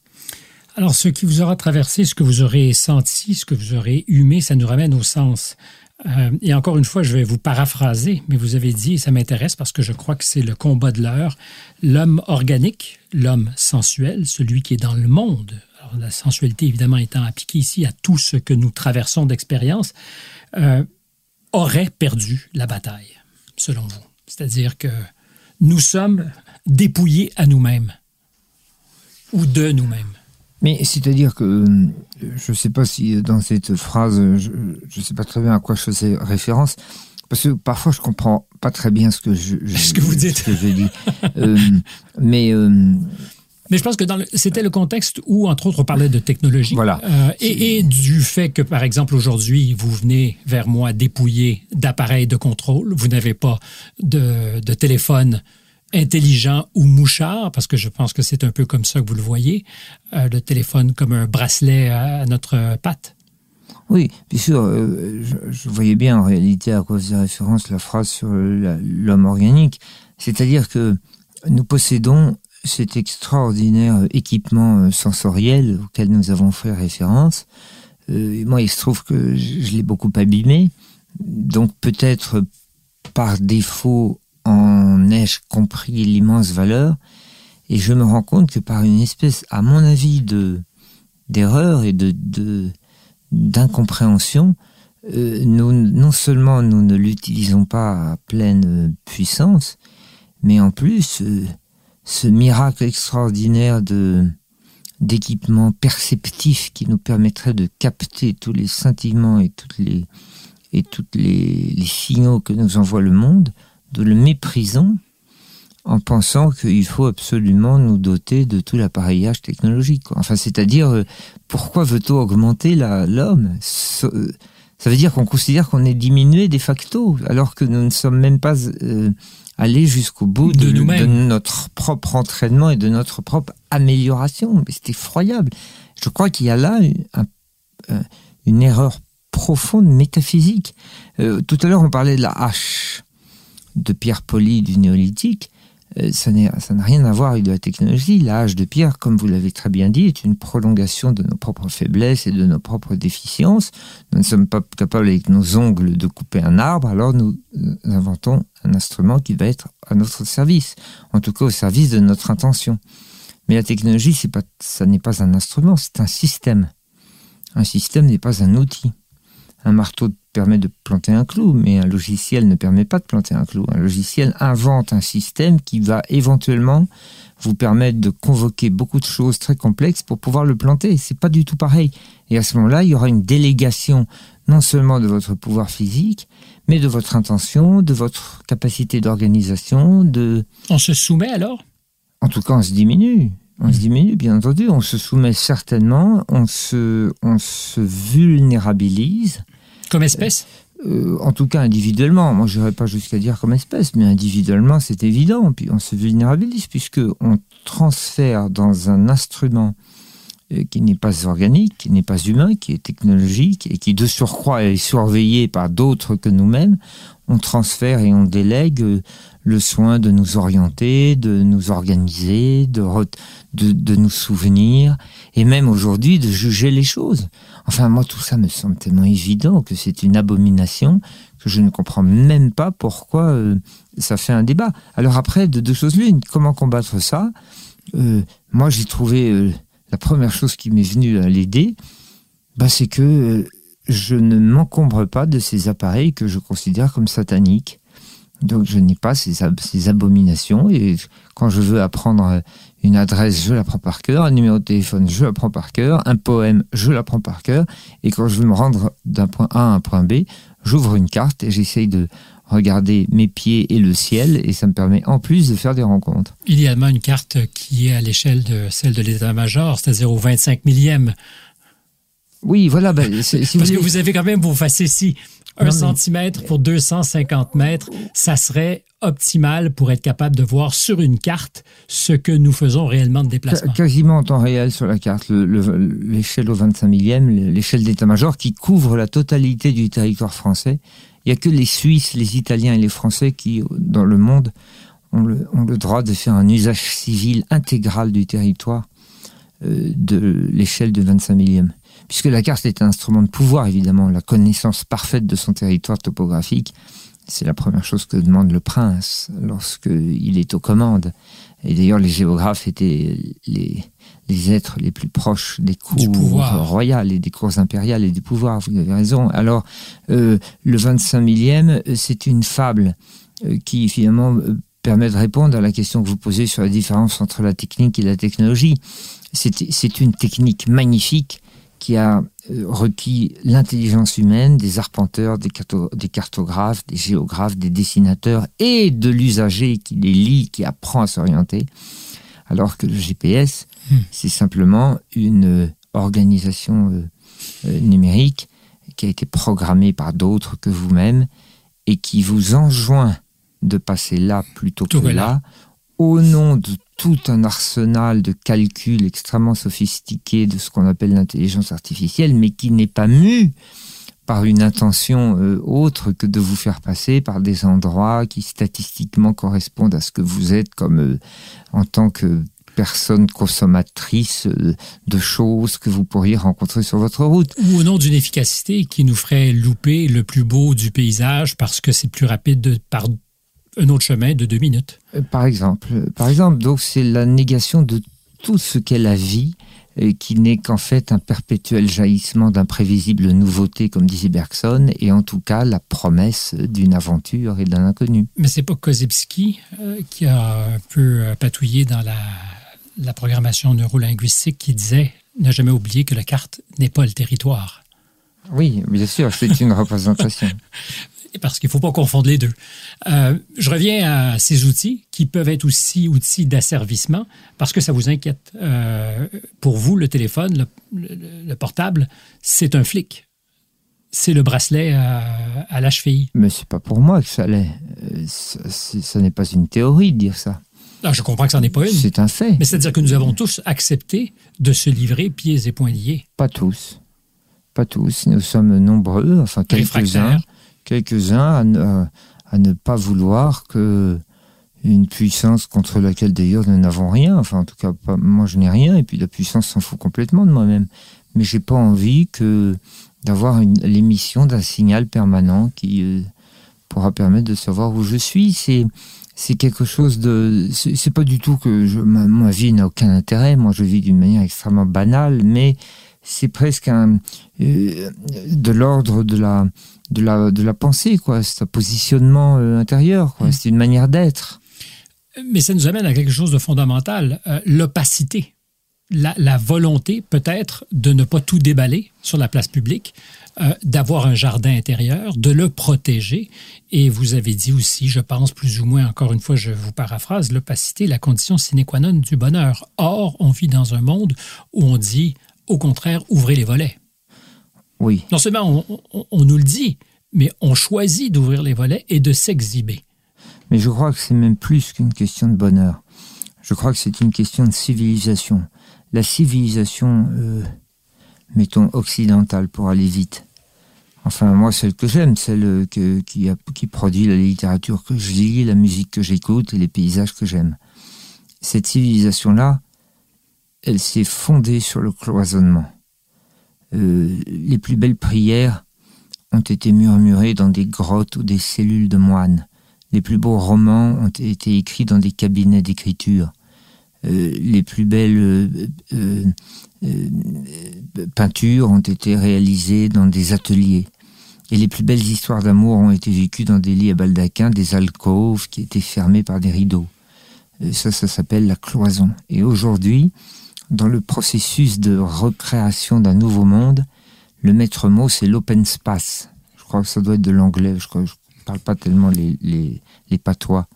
Alors, ce qui vous aura traversé, ce que vous aurez senti, ce que vous aurez humé, ça nous ramène au sens. Euh, et encore une fois, je vais vous paraphraser, mais vous avez dit, et ça m'intéresse parce que je crois que c'est le combat de l'heure, l'homme organique, l'homme sensuel, celui qui est dans le monde. La sensualité, évidemment, étant appliquée ici à tout ce que nous traversons d'expérience, euh, aurait perdu la bataille, selon vous. C'est-à-dire que nous sommes dépouillés à nous-mêmes ou de nous-mêmes. Mais c'est-à-dire que euh, je ne sais pas si dans cette phrase, je ne sais pas très bien à quoi je faisais référence, parce que parfois je comprends pas très bien ce que je, ce que vous dites. Ce que je dis. euh, mais euh, Mais je pense que c'était le contexte où, entre autres, on parlait de technologie. Voilà. Euh, et, du fait que, par exemple, aujourd'hui, vous venez vers moi dépouiller d'appareils de contrôle. Vous n'avez pas de, téléphone intelligent ou mouchard, parce que je pense que c'est un peu comme ça que vous le voyez, euh, le téléphone comme un bracelet à, notre patte. Oui, bien sûr, euh, je, voyais bien en réalité à quoi faisait référence la phrase sur l'homme organique. C'est-à-dire que nous possédons cet extraordinaire équipement euh, sensoriel auquel nous avons fait référence. Euh, moi, il se trouve que je, l'ai beaucoup abîmé. Donc peut-être par défaut en ai-je compris l'immense valeur. Et je me rends compte que par une espèce, à mon avis, de d'erreur et de d'incompréhension, euh, nous, non seulement nous ne l'utilisons pas à pleine puissance, mais en plus, ce miracle extraordinaire de d'équipement perceptif qui nous permettrait de capter tous les scintillements et toutes les et toutes les signaux que nous envoie le monde, de le méprisons en pensant qu'il faut absolument nous doter de tout l'appareillage technologique. Enfin, c'est-à-dire, euh, pourquoi veut-on augmenter l'homme? Euh, Ça veut dire qu'on considère qu'on est diminué de facto, alors que nous ne sommes même pas euh, aller jusqu'au bout de, notre propre entraînement et de notre propre amélioration. C'est effroyable. Je crois qu'il y a là une erreur profonde métaphysique. Euh, tout à l'heure, on parlait de la hache de pierre polie du néolithique. Euh, ça n'a rien à voir avec la technologie. Hache de pierre, comme vous l'avez très bien dit, est une prolongation de nos propres faiblesses et de nos propres déficiences. Nous ne sommes pas capables avec nos ongles de couper un arbre, alors nous inventons un instrument qui va être à notre service, en tout cas au service de notre intention. Mais la technologie, pas, ça n'est pas un instrument, c'est un système. Un système n'est pas un outil. Un marteau permet de planter un clou, mais un logiciel ne permet pas de planter un clou. Un logiciel invente un système qui va éventuellement vous permettre de convoquer beaucoup de choses très complexes pour pouvoir le planter. C'est pas du tout pareil. Et à ce moment-là, il y aura une délégation non seulement de votre pouvoir physique, mais de votre intention, de votre capacité d'organisation, de... On se soumet alors? En tout cas, on se diminue. On se diminue, bien entendu. On se soumet certainement. On se, on se vulnérabilise. Comme espèce euh, en tout cas individuellement, moi je n'irais pas jusqu'à dire comme espèce, mais individuellement c'est évident. Puis on se vulnérabilise puisque on transfère dans un instrument euh, qui n'est pas organique, qui n'est pas humain, qui est technologique et qui de surcroît est surveillé par d'autres que nous-mêmes, on transfère et on délègue euh, le soin de nous orienter, de nous organiser, de, de, nous souvenir et même aujourd'hui de juger les choses. Enfin, moi, tout ça me semble tellement évident que c'est une abomination que je ne comprends même pas pourquoi euh, ça fait un débat. Alors après, de deux choses l'une, comment combattre ça? Moi, j'ai trouvé la première chose qui m'est venue à l'aider, bah, c'est que euh, je ne m'encombre pas de ces appareils que je considère comme sataniques. Donc je n'ai pas ces, ces, abominations et quand je veux apprendre une adresse, je l'apprends par cœur, un numéro de téléphone, je l'apprends par cœur, un poème, je l'apprends par cœur et quand je veux me rendre d'un point A à un point B, j'ouvre une carte et j'essaye de regarder mes pieds et le ciel, et ça me permet en plus de faire des rencontres. Il y a une carte qui est à l'échelle de celle de l'état-major, c'est-à-dire au 25 millième. Oui, voilà. Ben, Parce que vous avez quand même vos facéties. Un centimètre pour 250 mètres, ça serait optimal pour être capable de voir sur une carte ce que nous faisons réellement de déplacement. Quasiment en temps réel sur la carte, l'échelle au 25 millième, l'échelle d'état-major qui couvre la totalité du territoire français il n'y a que les Suisses, les Italiens et les Français qui, dans le monde, ont le, droit de faire un usage civil intégral du territoire euh, de l'échelle de 25 millième. Puisque la carte est un instrument de pouvoir, évidemment, la connaissance parfaite de son territoire topographique, c'est la première chose que demande le prince lorsqu'il est aux commandes. Et d'ailleurs, les géographes étaient les, les êtres les plus proches des cours royales et des cours impériales et du pouvoir. Vous avez raison. Alors, euh, le 25 millième, euh, c'est une fable euh, qui finalement permet de répondre à la question que vous posez sur la différence entre la technique et la technologie. C'est une technique magnifique qui a requis l'intelligence humaine des arpenteurs, des, des, cartographes, des géographes, des dessinateurs et de l'usager qui les lit, qui apprend à s'orienter Alors que le GPS, hmm. c'est simplement une organisation numérique qui a été programmée par d'autres que vous-même et qui vous enjoint de passer là plutôt que là, au nom de tout un arsenal de calculs extrêmement sophistiqués de ce qu'on appelle l'intelligence artificielle, mais qui n'est pas mu par une intention euh, autre que de vous faire passer par des endroits qui statistiquement correspondent à ce que vous êtes comme euh, en tant que personne consommatrice euh, de choses que vous pourriez rencontrer sur votre route. Ou au nom d'une efficacité qui nous ferait louper le plus beau du paysage parce que c'est plus rapide de, par un autre chemin de deux minutes. Euh, par exemple. Par exemple, donc c'est la négation de tout ce qu'est la vie, et qui n'est qu'en fait un perpétuel jaillissement d'imprévisibles nouveautés, comme disait Bergson, et en tout cas la promesse d'une aventure et d'un inconnu. Mais c'est pas Kozebski euh, qui a un peu euh, patouillé dans la, la programmation neurolinguistique qui disait ne jamais oublier que la carte n'est pas le territoire. Oui, bien sûr, c'est une représentation. parce qu'il ne faut pas confondre les deux. Euh, je reviens à ces outils qui peuvent être aussi outils d'asservissement parce que ça vous inquiète. Euh, pour vous, le téléphone, le, portable, c'est un flic. C'est le bracelet à, la cheville. Mais c'est pas pour moi que ça l'est. Euh, ce n'est pas une théorie de dire ça. Ah, je comprends que ça n'en est pas une. C'est un fait. Mais c'est-à-dire que nous avons tous accepté de se livrer pieds et poings liés. Pas tous. Pas tous. Nous sommes nombreux, enfin quelques-uns quelques-uns à, ne pas vouloir que une puissance contre laquelle d'ailleurs nous n'avons rien, enfin en tout cas moi je n'ai rien, et puis la puissance s'en fout complètement de moi-même. Mais j'ai pas envie que d'avoir l'émission d'un signal permanent qui euh, pourra permettre de savoir où je suis. C'est c'est quelque chose de c'est pas du tout que ma, vie n'a aucun intérêt. Moi je vis d'une manière extrêmement banale, mais c'est presque un euh, de l'ordre de la de la, de la pensée, quoi. C'est un positionnement euh, intérieur, quoi. Mm. C'est une manière d'être. Mais ça nous amène à quelque chose de fondamental, euh, l'opacité. La, la, volonté, peut-être, de ne pas tout déballer sur la place publique, euh, d'avoir un jardin intérieur, de le protéger. Et vous avez dit aussi, je pense plus ou moins, encore une fois, je vous paraphrase, l'opacité, la condition sine qua non du bonheur. Or, on vit dans un monde où on dit, au contraire, ouvrez les volets. Oui. Non seulement on, nous le dit, mais on choisit d'ouvrir les volets et de s'exhiber. Mais je crois que c'est même plus qu'une question de bonheur. Je crois que c'est une question de civilisation. La civilisation, euh, mettons, occidentale pour aller vite. Enfin, moi, celle que j'aime, celle euh, qui, qui produit la littérature que je lis, la musique que j'écoute et les paysages que j'aime. Cette civilisation-là, elle s'est fondée sur le cloisonnement. Euh, les plus belles prières ont été murmurées dans des grottes ou des cellules de moines. Les plus beaux romans ont été écrits dans des cabinets d'écriture. Euh, les plus belles euh, peintures ont été réalisées dans des ateliers. Et les plus belles histoires d'amour ont été vécues dans des lits à baldaquin, des alcôves qui étaient fermés par des rideaux. ça, ça s'appelle la cloison. Et aujourd'hui, dans le processus de recréation d'un nouveau monde, le maître mot, c'est l'open space. Je crois que ça doit être de l'anglais. Je ne parle pas tellement les, les, les patois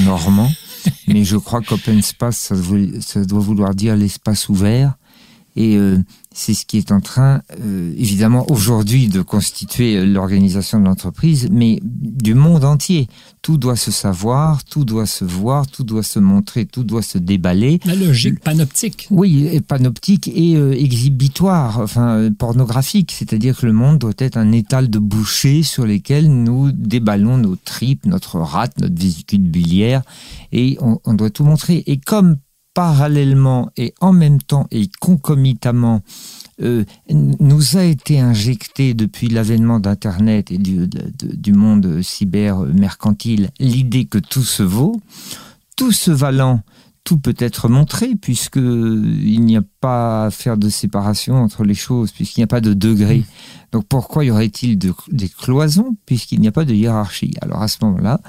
normands, mais je crois qu'open space, ça, ça, doit vouloir dire l'espace ouvert. Et euh, c'est ce qui est en train, euh, évidemment, aujourd'hui de constituer euh, l'organisation de l'entreprise, mais du monde entier. Tout doit se savoir, tout doit se voir, tout doit se montrer, tout doit se déballer. La logique panoptique. Oui, et panoptique et euh, exhibitoire, enfin pornographique, c'est-à-dire que le monde doit être un étal de bouchées sur lesquels nous déballons nos tripes, notre rate, notre vésicule biliaire, et on, on doit tout montrer. Et comme parallèlement et en même temps et concomitamment euh, nous a été injecté depuis l'avènement d'Internet et du, du monde cyber mercantile l'idée que tout se vaut, tout se valant, tout peut être montré puisque il n'y a pas à faire de séparation entre les choses puisqu'il n'y a pas de degré. Donc pourquoi y aurait-il des cloisons puisqu'il n'y a pas de hiérarchie? Alors à ce moment-là,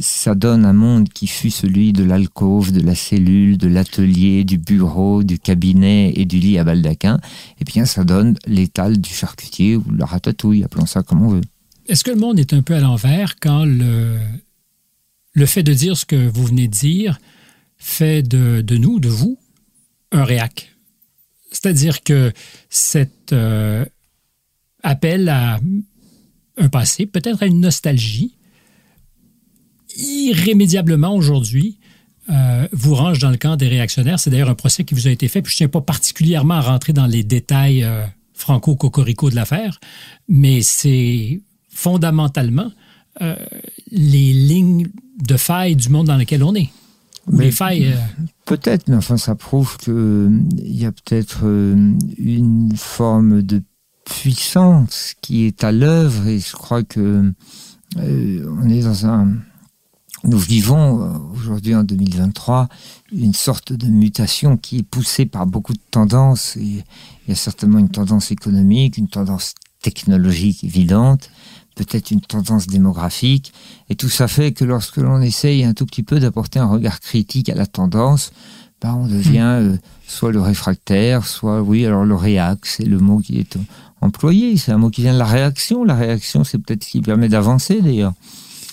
ça donne un monde qui fut celui de l'alcôve, de la cellule, de l'atelier, du bureau, du cabinet et du lit à baldaquin. Et bien, ça donne l'étal du charcutier ou la ratatouille, appelons ça comme on veut. Est-ce que le monde est un peu à l'envers quand le, le fait de dire ce que vous venez de dire fait de, de nous, de vous, un réac? C'est-à-dire que cet euh, appel à un passé, peut-être à une nostalgie, irrémédiablement aujourd'hui, euh, vous range dans le camp des réactionnaires. C'est d'ailleurs un procès qui vous a été fait. Puis je ne tiens pas particulièrement à rentrer dans les détails euh, franco-cocorico de l'affaire, mais c'est fondamentalement euh, les lignes de faille du monde dans lequel on est. les failles. Peut-être, mais enfin, ça prouve qu'il y a peut-être une forme de puissance qui est à l'œuvre et je crois que on est dans un nous vivons euh, aujourd'hui en 2023 une sorte de mutation qui est poussée par beaucoup de tendances. il y a certainement une tendance économique, une tendance technologique évidente, peut-être une tendance démographique. Et tout ça fait que lorsque l'on essaye un tout petit peu d'apporter un regard critique à la tendance, ben on devient hmm. euh, soit le réfractaire, soit, oui, alors le réac, c'est le mot qui est employé. C'est un mot qui vient de la réaction. La réaction, c'est peut-être ce qui permet d'avancer d'ailleurs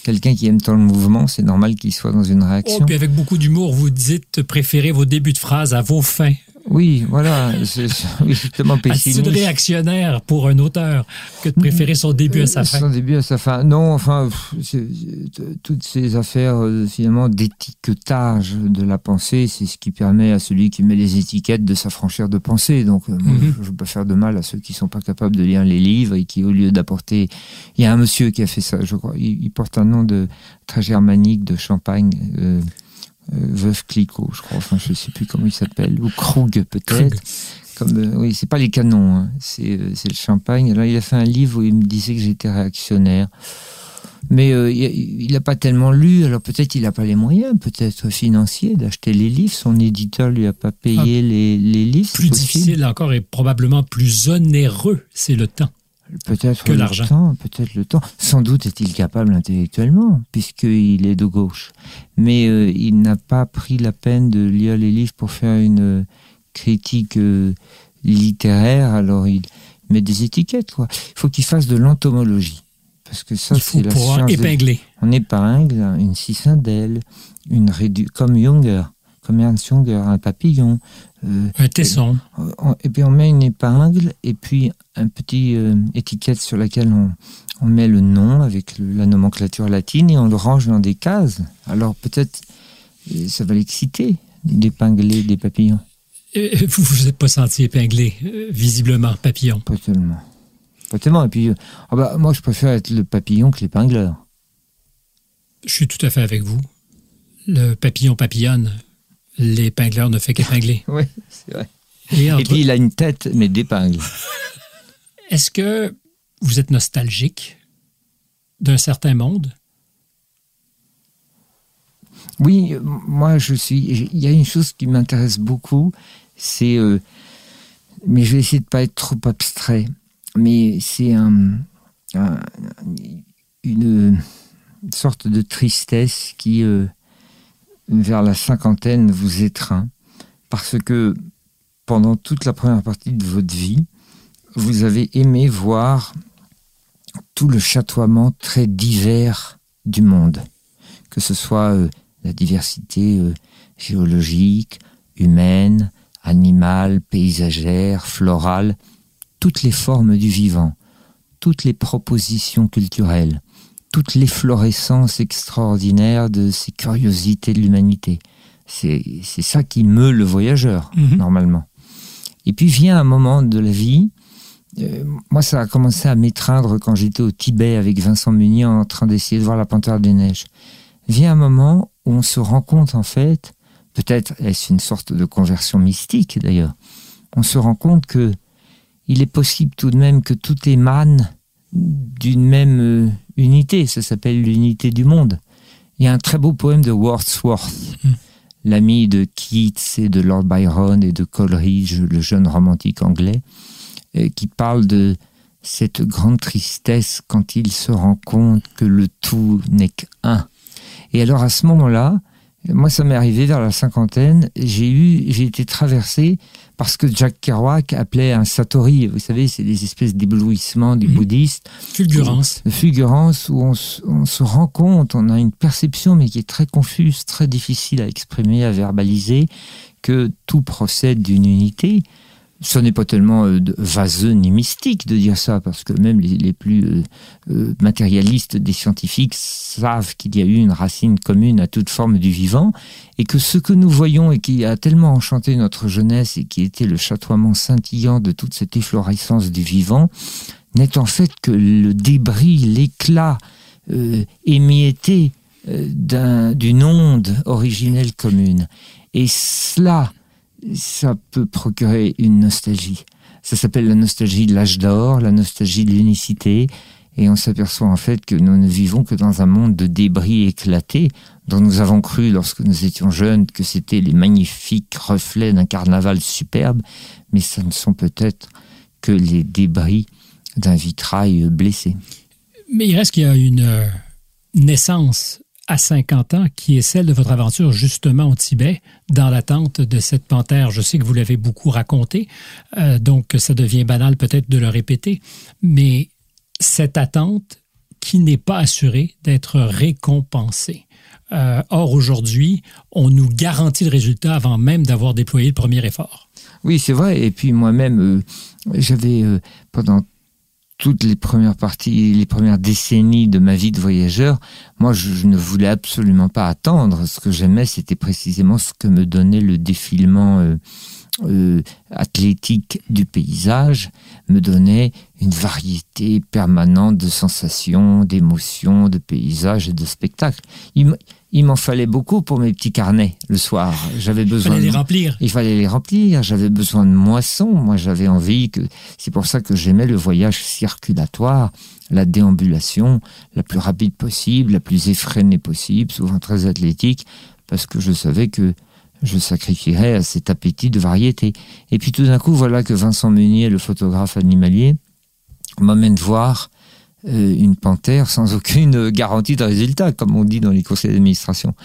quelqu'un qui aime tant le mouvement, c'est normal qu'il soit dans une réaction. Oh, puis avec beaucoup d'humour, vous dites préférer vos débuts de phrase à vos fins. Oui, voilà, c'est justement pessimiste. C'est réactionnaire pour un auteur que de préférer son début à sa fin? Son début à sa fin. Non, enfin, toutes ces affaires euh, finalement d'étiquetage de la pensée, c'est ce qui permet à celui qui met les étiquettes de s'affranchir de penser. Donc, euh, mhm. je ne veux pas faire de mal à ceux qui sont pas capables de lire les livres et qui, au lieu d'apporter, il y a un monsieur qui a fait ça, je crois. Il, porte un nom de très germanique de Champagne. Euh, euh, Veuve Clicquot, je crois. Enfin, je sais plus comment il s'appelle. Ou Krug, peut-être. Comme, euh, oui, c'est pas les canons, hein. euh, c'est le champagne. Alors, il a fait un livre où il me disait que j'étais réactionnaire. Mais il n'a pas tellement lu, alors peut-être il n'a pas les moyens, peut-être financiers, d'acheter les livres. Son éditeur lui a pas payé ah. les, les, livres. Plus difficile encore et probablement plus onéreux, c'est le temps. Peut-être le temps, peut-être le temps. Sans doute est-il capable intellectuellement, puisqu'il est de gauche. Mais euh, il n'a pas pris la peine de lire les livres pour faire une euh, critique euh, littéraire. Alors il met des étiquettes. Quoi. Il faut qu'il fasse de l'entomologie. Parce que ça, c'est la science. épingler. On épingle une cicindelle, une rédu... comme Junger, comme Ernst Junger, un papillon, euh, un tesson. Et, puis on met une épingle et puis un petit euh, étiquette sur laquelle on, on, met le nom avec la nomenclature latine et on le range dans des cases. Alors peut-être euh, ça va l'exciter d'épingler des papillons. vous vous êtes pas senti épinglé, visiblement, papillon? Pas tellement. Pas tellement. Et puis, ah bah, moi, je préfère être le papillon que l'épingleur. Je suis tout à fait avec vous. Le papillon papillonne l'épingleur ne fait qu'épingler. oui, c'est vrai. Et, puis il a une tête, mais d'épingle. Est-ce que vous êtes nostalgique d'un certain monde? Oui, moi je suis. Il y a une chose qui m'intéresse beaucoup, c'est. Euh, mais je vais essayer de ne pas être trop abstrait. Mais c'est un, une sorte de tristesse qui. Euh, vers la cinquantaine vous étreint parce que pendant toute la première partie de votre vie, vous avez aimé voir tout le chatoiement très divers du monde, que ce soit euh, la diversité euh, géologique, humaine, animale, paysagère, florale, toutes les formes du vivant, toutes les propositions culturelles, toute l'efflorescence extraordinaire de ces curiosités de l'humanité. C'est ça qui meut le voyageur, mhm. normalement. Et puis vient un moment de la vie, euh, moi ça a commencé à m'étreindre quand j'étais au Tibet avec Vincent Munier en train d'essayer de voir la panthère des neiges. Vient un moment où on se rend compte en fait, peut-être est-ce une sorte de conversion mystique d'ailleurs, on se rend compte que il est possible tout de même que tout émane d'une même euh, unité, ça s'appelle l'unité du monde. Il y a un très beau poème de Wordsworth, hmm. l'ami de Keats et de Lord Byron et de Coleridge, le jeune romantique anglais, euh, qui parle de cette grande tristesse quand il se rend compte que le tout n'est qu'un. Et alors à ce moment-là, Moi, ça m'est arrivé vers la cinquantaine. J'ai eu, j'ai été traversé parce que Jack Kerouac appelait un satori. Vous savez, c'est des espèces d'éblouissements des mhm. bouddhistes. Fulgurance. Fulgurance où on, on, se rend compte, on a une perception, mais qui est très confuse, très difficile à exprimer, à verbaliser, que tout procède d'une unité ce n'est pas tellement euh, vaseux ni mystique de dire ça, parce que même les, plus euh, euh, matérialistes des scientifiques savent qu'il y a eu une racine commune à toute forme du vivant, et que ce que nous voyons et qui a tellement enchanté notre jeunesse et qui était le chatoiement scintillant de toute cette efflorescence du vivant, n'est en fait que le débris, l'éclat émietté d'une onde originelle commune. Et cela, ça peut procurer une nostalgie. Ça s'appelle la nostalgie de l'âge d'or, la nostalgie de l'unicité, et on s'aperçoit en fait que nous ne vivons que dans un monde de débris éclatés, dont nous avons cru lorsque nous étions jeunes que c'était les magnifiques reflets d'un carnaval superbe, mais ça ne sont peut-être que les débris d'un vitrail blessé. Mais il reste qu'il y a une euh, naissance à 50 ans, qui est celle de votre aventure justement au Tibet, dans l'attente de cette panthère. Je sais que vous l'avez beaucoup raconté, euh, donc ça devient banal peut-être de le répéter, mais cette attente qui n'est pas assurée d'être récompensée. Euh, or, aujourd'hui, on nous garantit le résultat avant même d'avoir déployé le premier effort. Oui, c'est vrai. Et puis moi-même, euh, j'avais pendant toutes les premières parties, les premières décennies de ma vie de voyageur, moi, je, ne voulais absolument pas attendre. Ce que j'aimais, c'était précisément ce que me donnait le défilement euh, euh, athlétique du paysage, me donnait une variété permanente de sensations, d'émotions, de paysages et de spectacles il m'en fallait beaucoup pour mes petits carnets le soir. J'avais besoin. Il fallait les remplir. Il fallait les remplir. J'avais besoin de moissons. Moi, j'avais envie que. C'est pour ça que j'aimais le voyage circulatoire, la déambulation la plus rapide possible, la plus effrénée possible, souvent très athlétique, parce que je savais que je sacrifierais à cet appétit de variété. Et puis tout d'un coup, voilà que Vincent Meunier, le photographe animalier, m'amène voir euh, une panthère sans aucune garantie de résultat, comme on dit dans les conseils d'administration.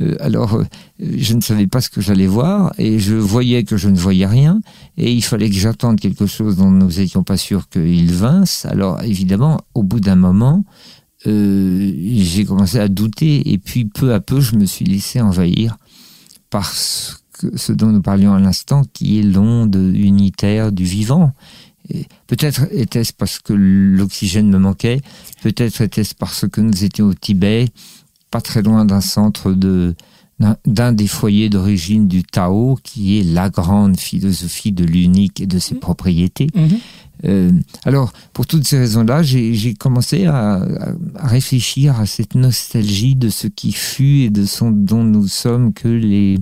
Euh, alors, euh, je ne savais pas ce que j'allais voir et je voyais que je ne voyais rien et il fallait que j'attende quelque chose dont nous n'étions pas sûrs qu'il vinsse. Alors, évidemment, au bout d'un moment, j'ai commencé à douter et puis peu à peu, je me suis laissé envahir par ce dont nous parlions à l'instant, qui est l'onde unitaire du vivant. Peut-être était-ce parce que l'oxygène me manquait, peut-être était-ce parce que nous étions au Tibet, pas très loin d'un centre de d'un des foyers d'origine du Tao, qui est la grande philosophie de l'unique et de ses mmh. propriétés. Mmh. Euh, alors, pour toutes ces raisons-là, j'ai commencé à, réfléchir à cette nostalgie de ce qui fut et de ce dont nous sommes que les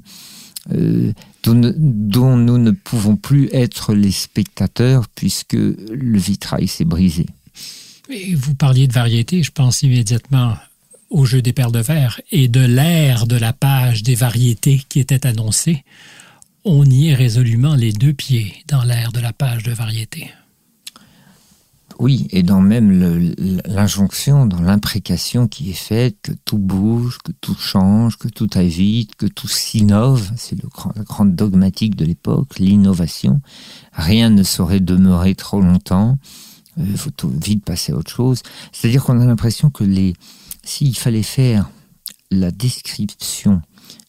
euh, dont, nous ne pouvons plus être les spectateurs puisque le vitrail s'est brisé. vous parliez de variété, je pense immédiatement au jeu des perles de verre et de l'ère de la page des variétés qui était annoncée. On y est résolument les deux pieds dans l'ère de la page de variété. Oui, et dans même l'injonction, dans l'imprécation qui est faite, que tout bouge, que tout change, que tout aille vite, que tout s'innove, c'est la grande dogmatique de l'époque, l'innovation. Rien ne saurait demeurer trop longtemps. Il euh, faut vite passer à autre chose. C'est-à-dire qu'on a l'impression que s'il fallait faire la description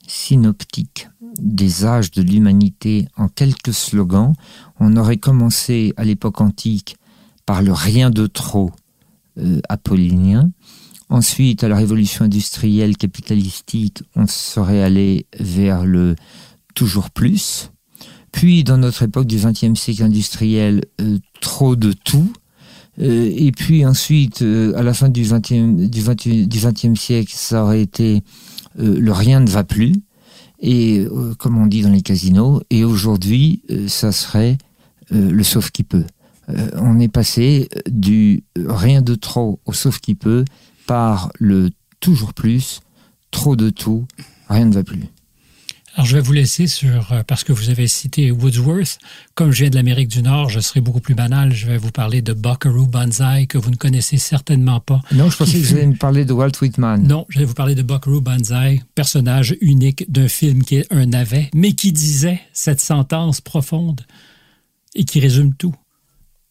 synoptique des âges de l'humanité en quelques slogans, on aurait commencé à l'époque antique par le rien de trop euh, apollinien. Ensuite, à la révolution industrielle capitalistique, on serait allé vers le toujours plus. Puis, dans notre époque du XXe siècle industriel, euh, trop de tout. Euh, et puis ensuite, à la fin du XXe du du siècle, ça aurait été le rien ne va plus. Et comme on dit dans les casinos, et aujourd'hui, ça serait le sauf qui peut. Euh, on est passé du rien de trop au sauf qui peut par le toujours plus, trop de tout, rien ne va plus. Alors, je vais vous laisser sur, euh, parce que vous avez cité Woodsworth. Comme je viens de l'Amérique du Nord, je serai beaucoup plus banal. Je vais vous parler de Buckaroo Banzai, que vous ne connaissez certainement pas. Non, je pensais que vous alliez me parler de Walt Whitman. Non, je vais vous parler de Buckaroo Banzai, personnage unique d'un film qui est un navet, mais qui disait cette sentence profonde et qui résume tout.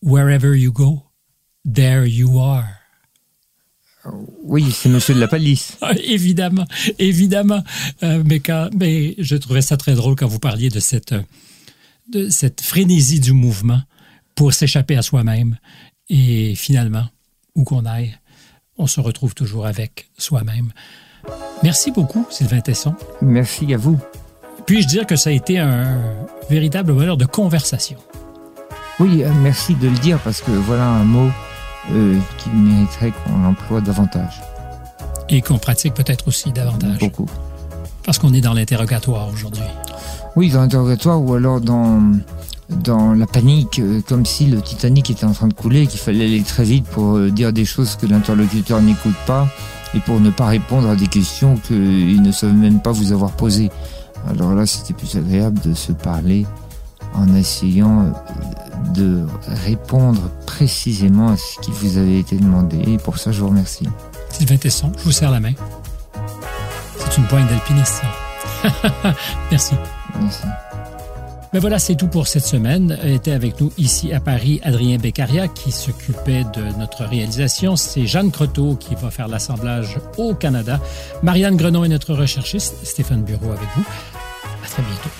Wherever you go, there you are. Oui, c'est Monsieur de la Palisse. Évidemment, évidemment. Euh, mais, quand, mais je trouvais ça très drôle quand vous parliez de cette, de cette frénésie du mouvement pour s'échapper à soi-même. Et finalement, où qu'on aille, on se retrouve toujours avec soi-même. Merci beaucoup, Sylvain Tesson. Merci à vous. Puis-je dire que ça a été un véritable bonheur de conversation? Oui, euh, merci de le dire parce que voilà un mot euh, qui mériterait qu'on l'emploie davantage. Et qu'on pratique peut-être aussi davantage. Beaucoup. Parce qu'on est dans l'interrogatoire aujourd'hui. Oui, dans l'interrogatoire ou alors dans, dans la panique, euh, comme si le Titanic était en train de couler et qu'il fallait aller très vite pour dire des choses que l'interlocuteur n'écoute pas et pour ne pas répondre à des questions qu'il ne savait même pas vous avoir posées. Alors là, c'était plus agréable de se parler en essayant de répondre précisément à ce qui vous avait été demandé. Et pour ça, je vous remercie. Sylvain Tesson, je vous serre la main. C'est une pointe d'alpiniste, Merci. Merci. Mais voilà, c'est tout pour cette semaine. Était avec nous ici à Paris Adrien Beccaria qui s'occupait de notre réalisation. C'est Jeanne Croteau qui va faire l'assemblage au Canada. Marianne Grenon est notre recherchiste. Stéphane Bureau avec vous. À très bientôt.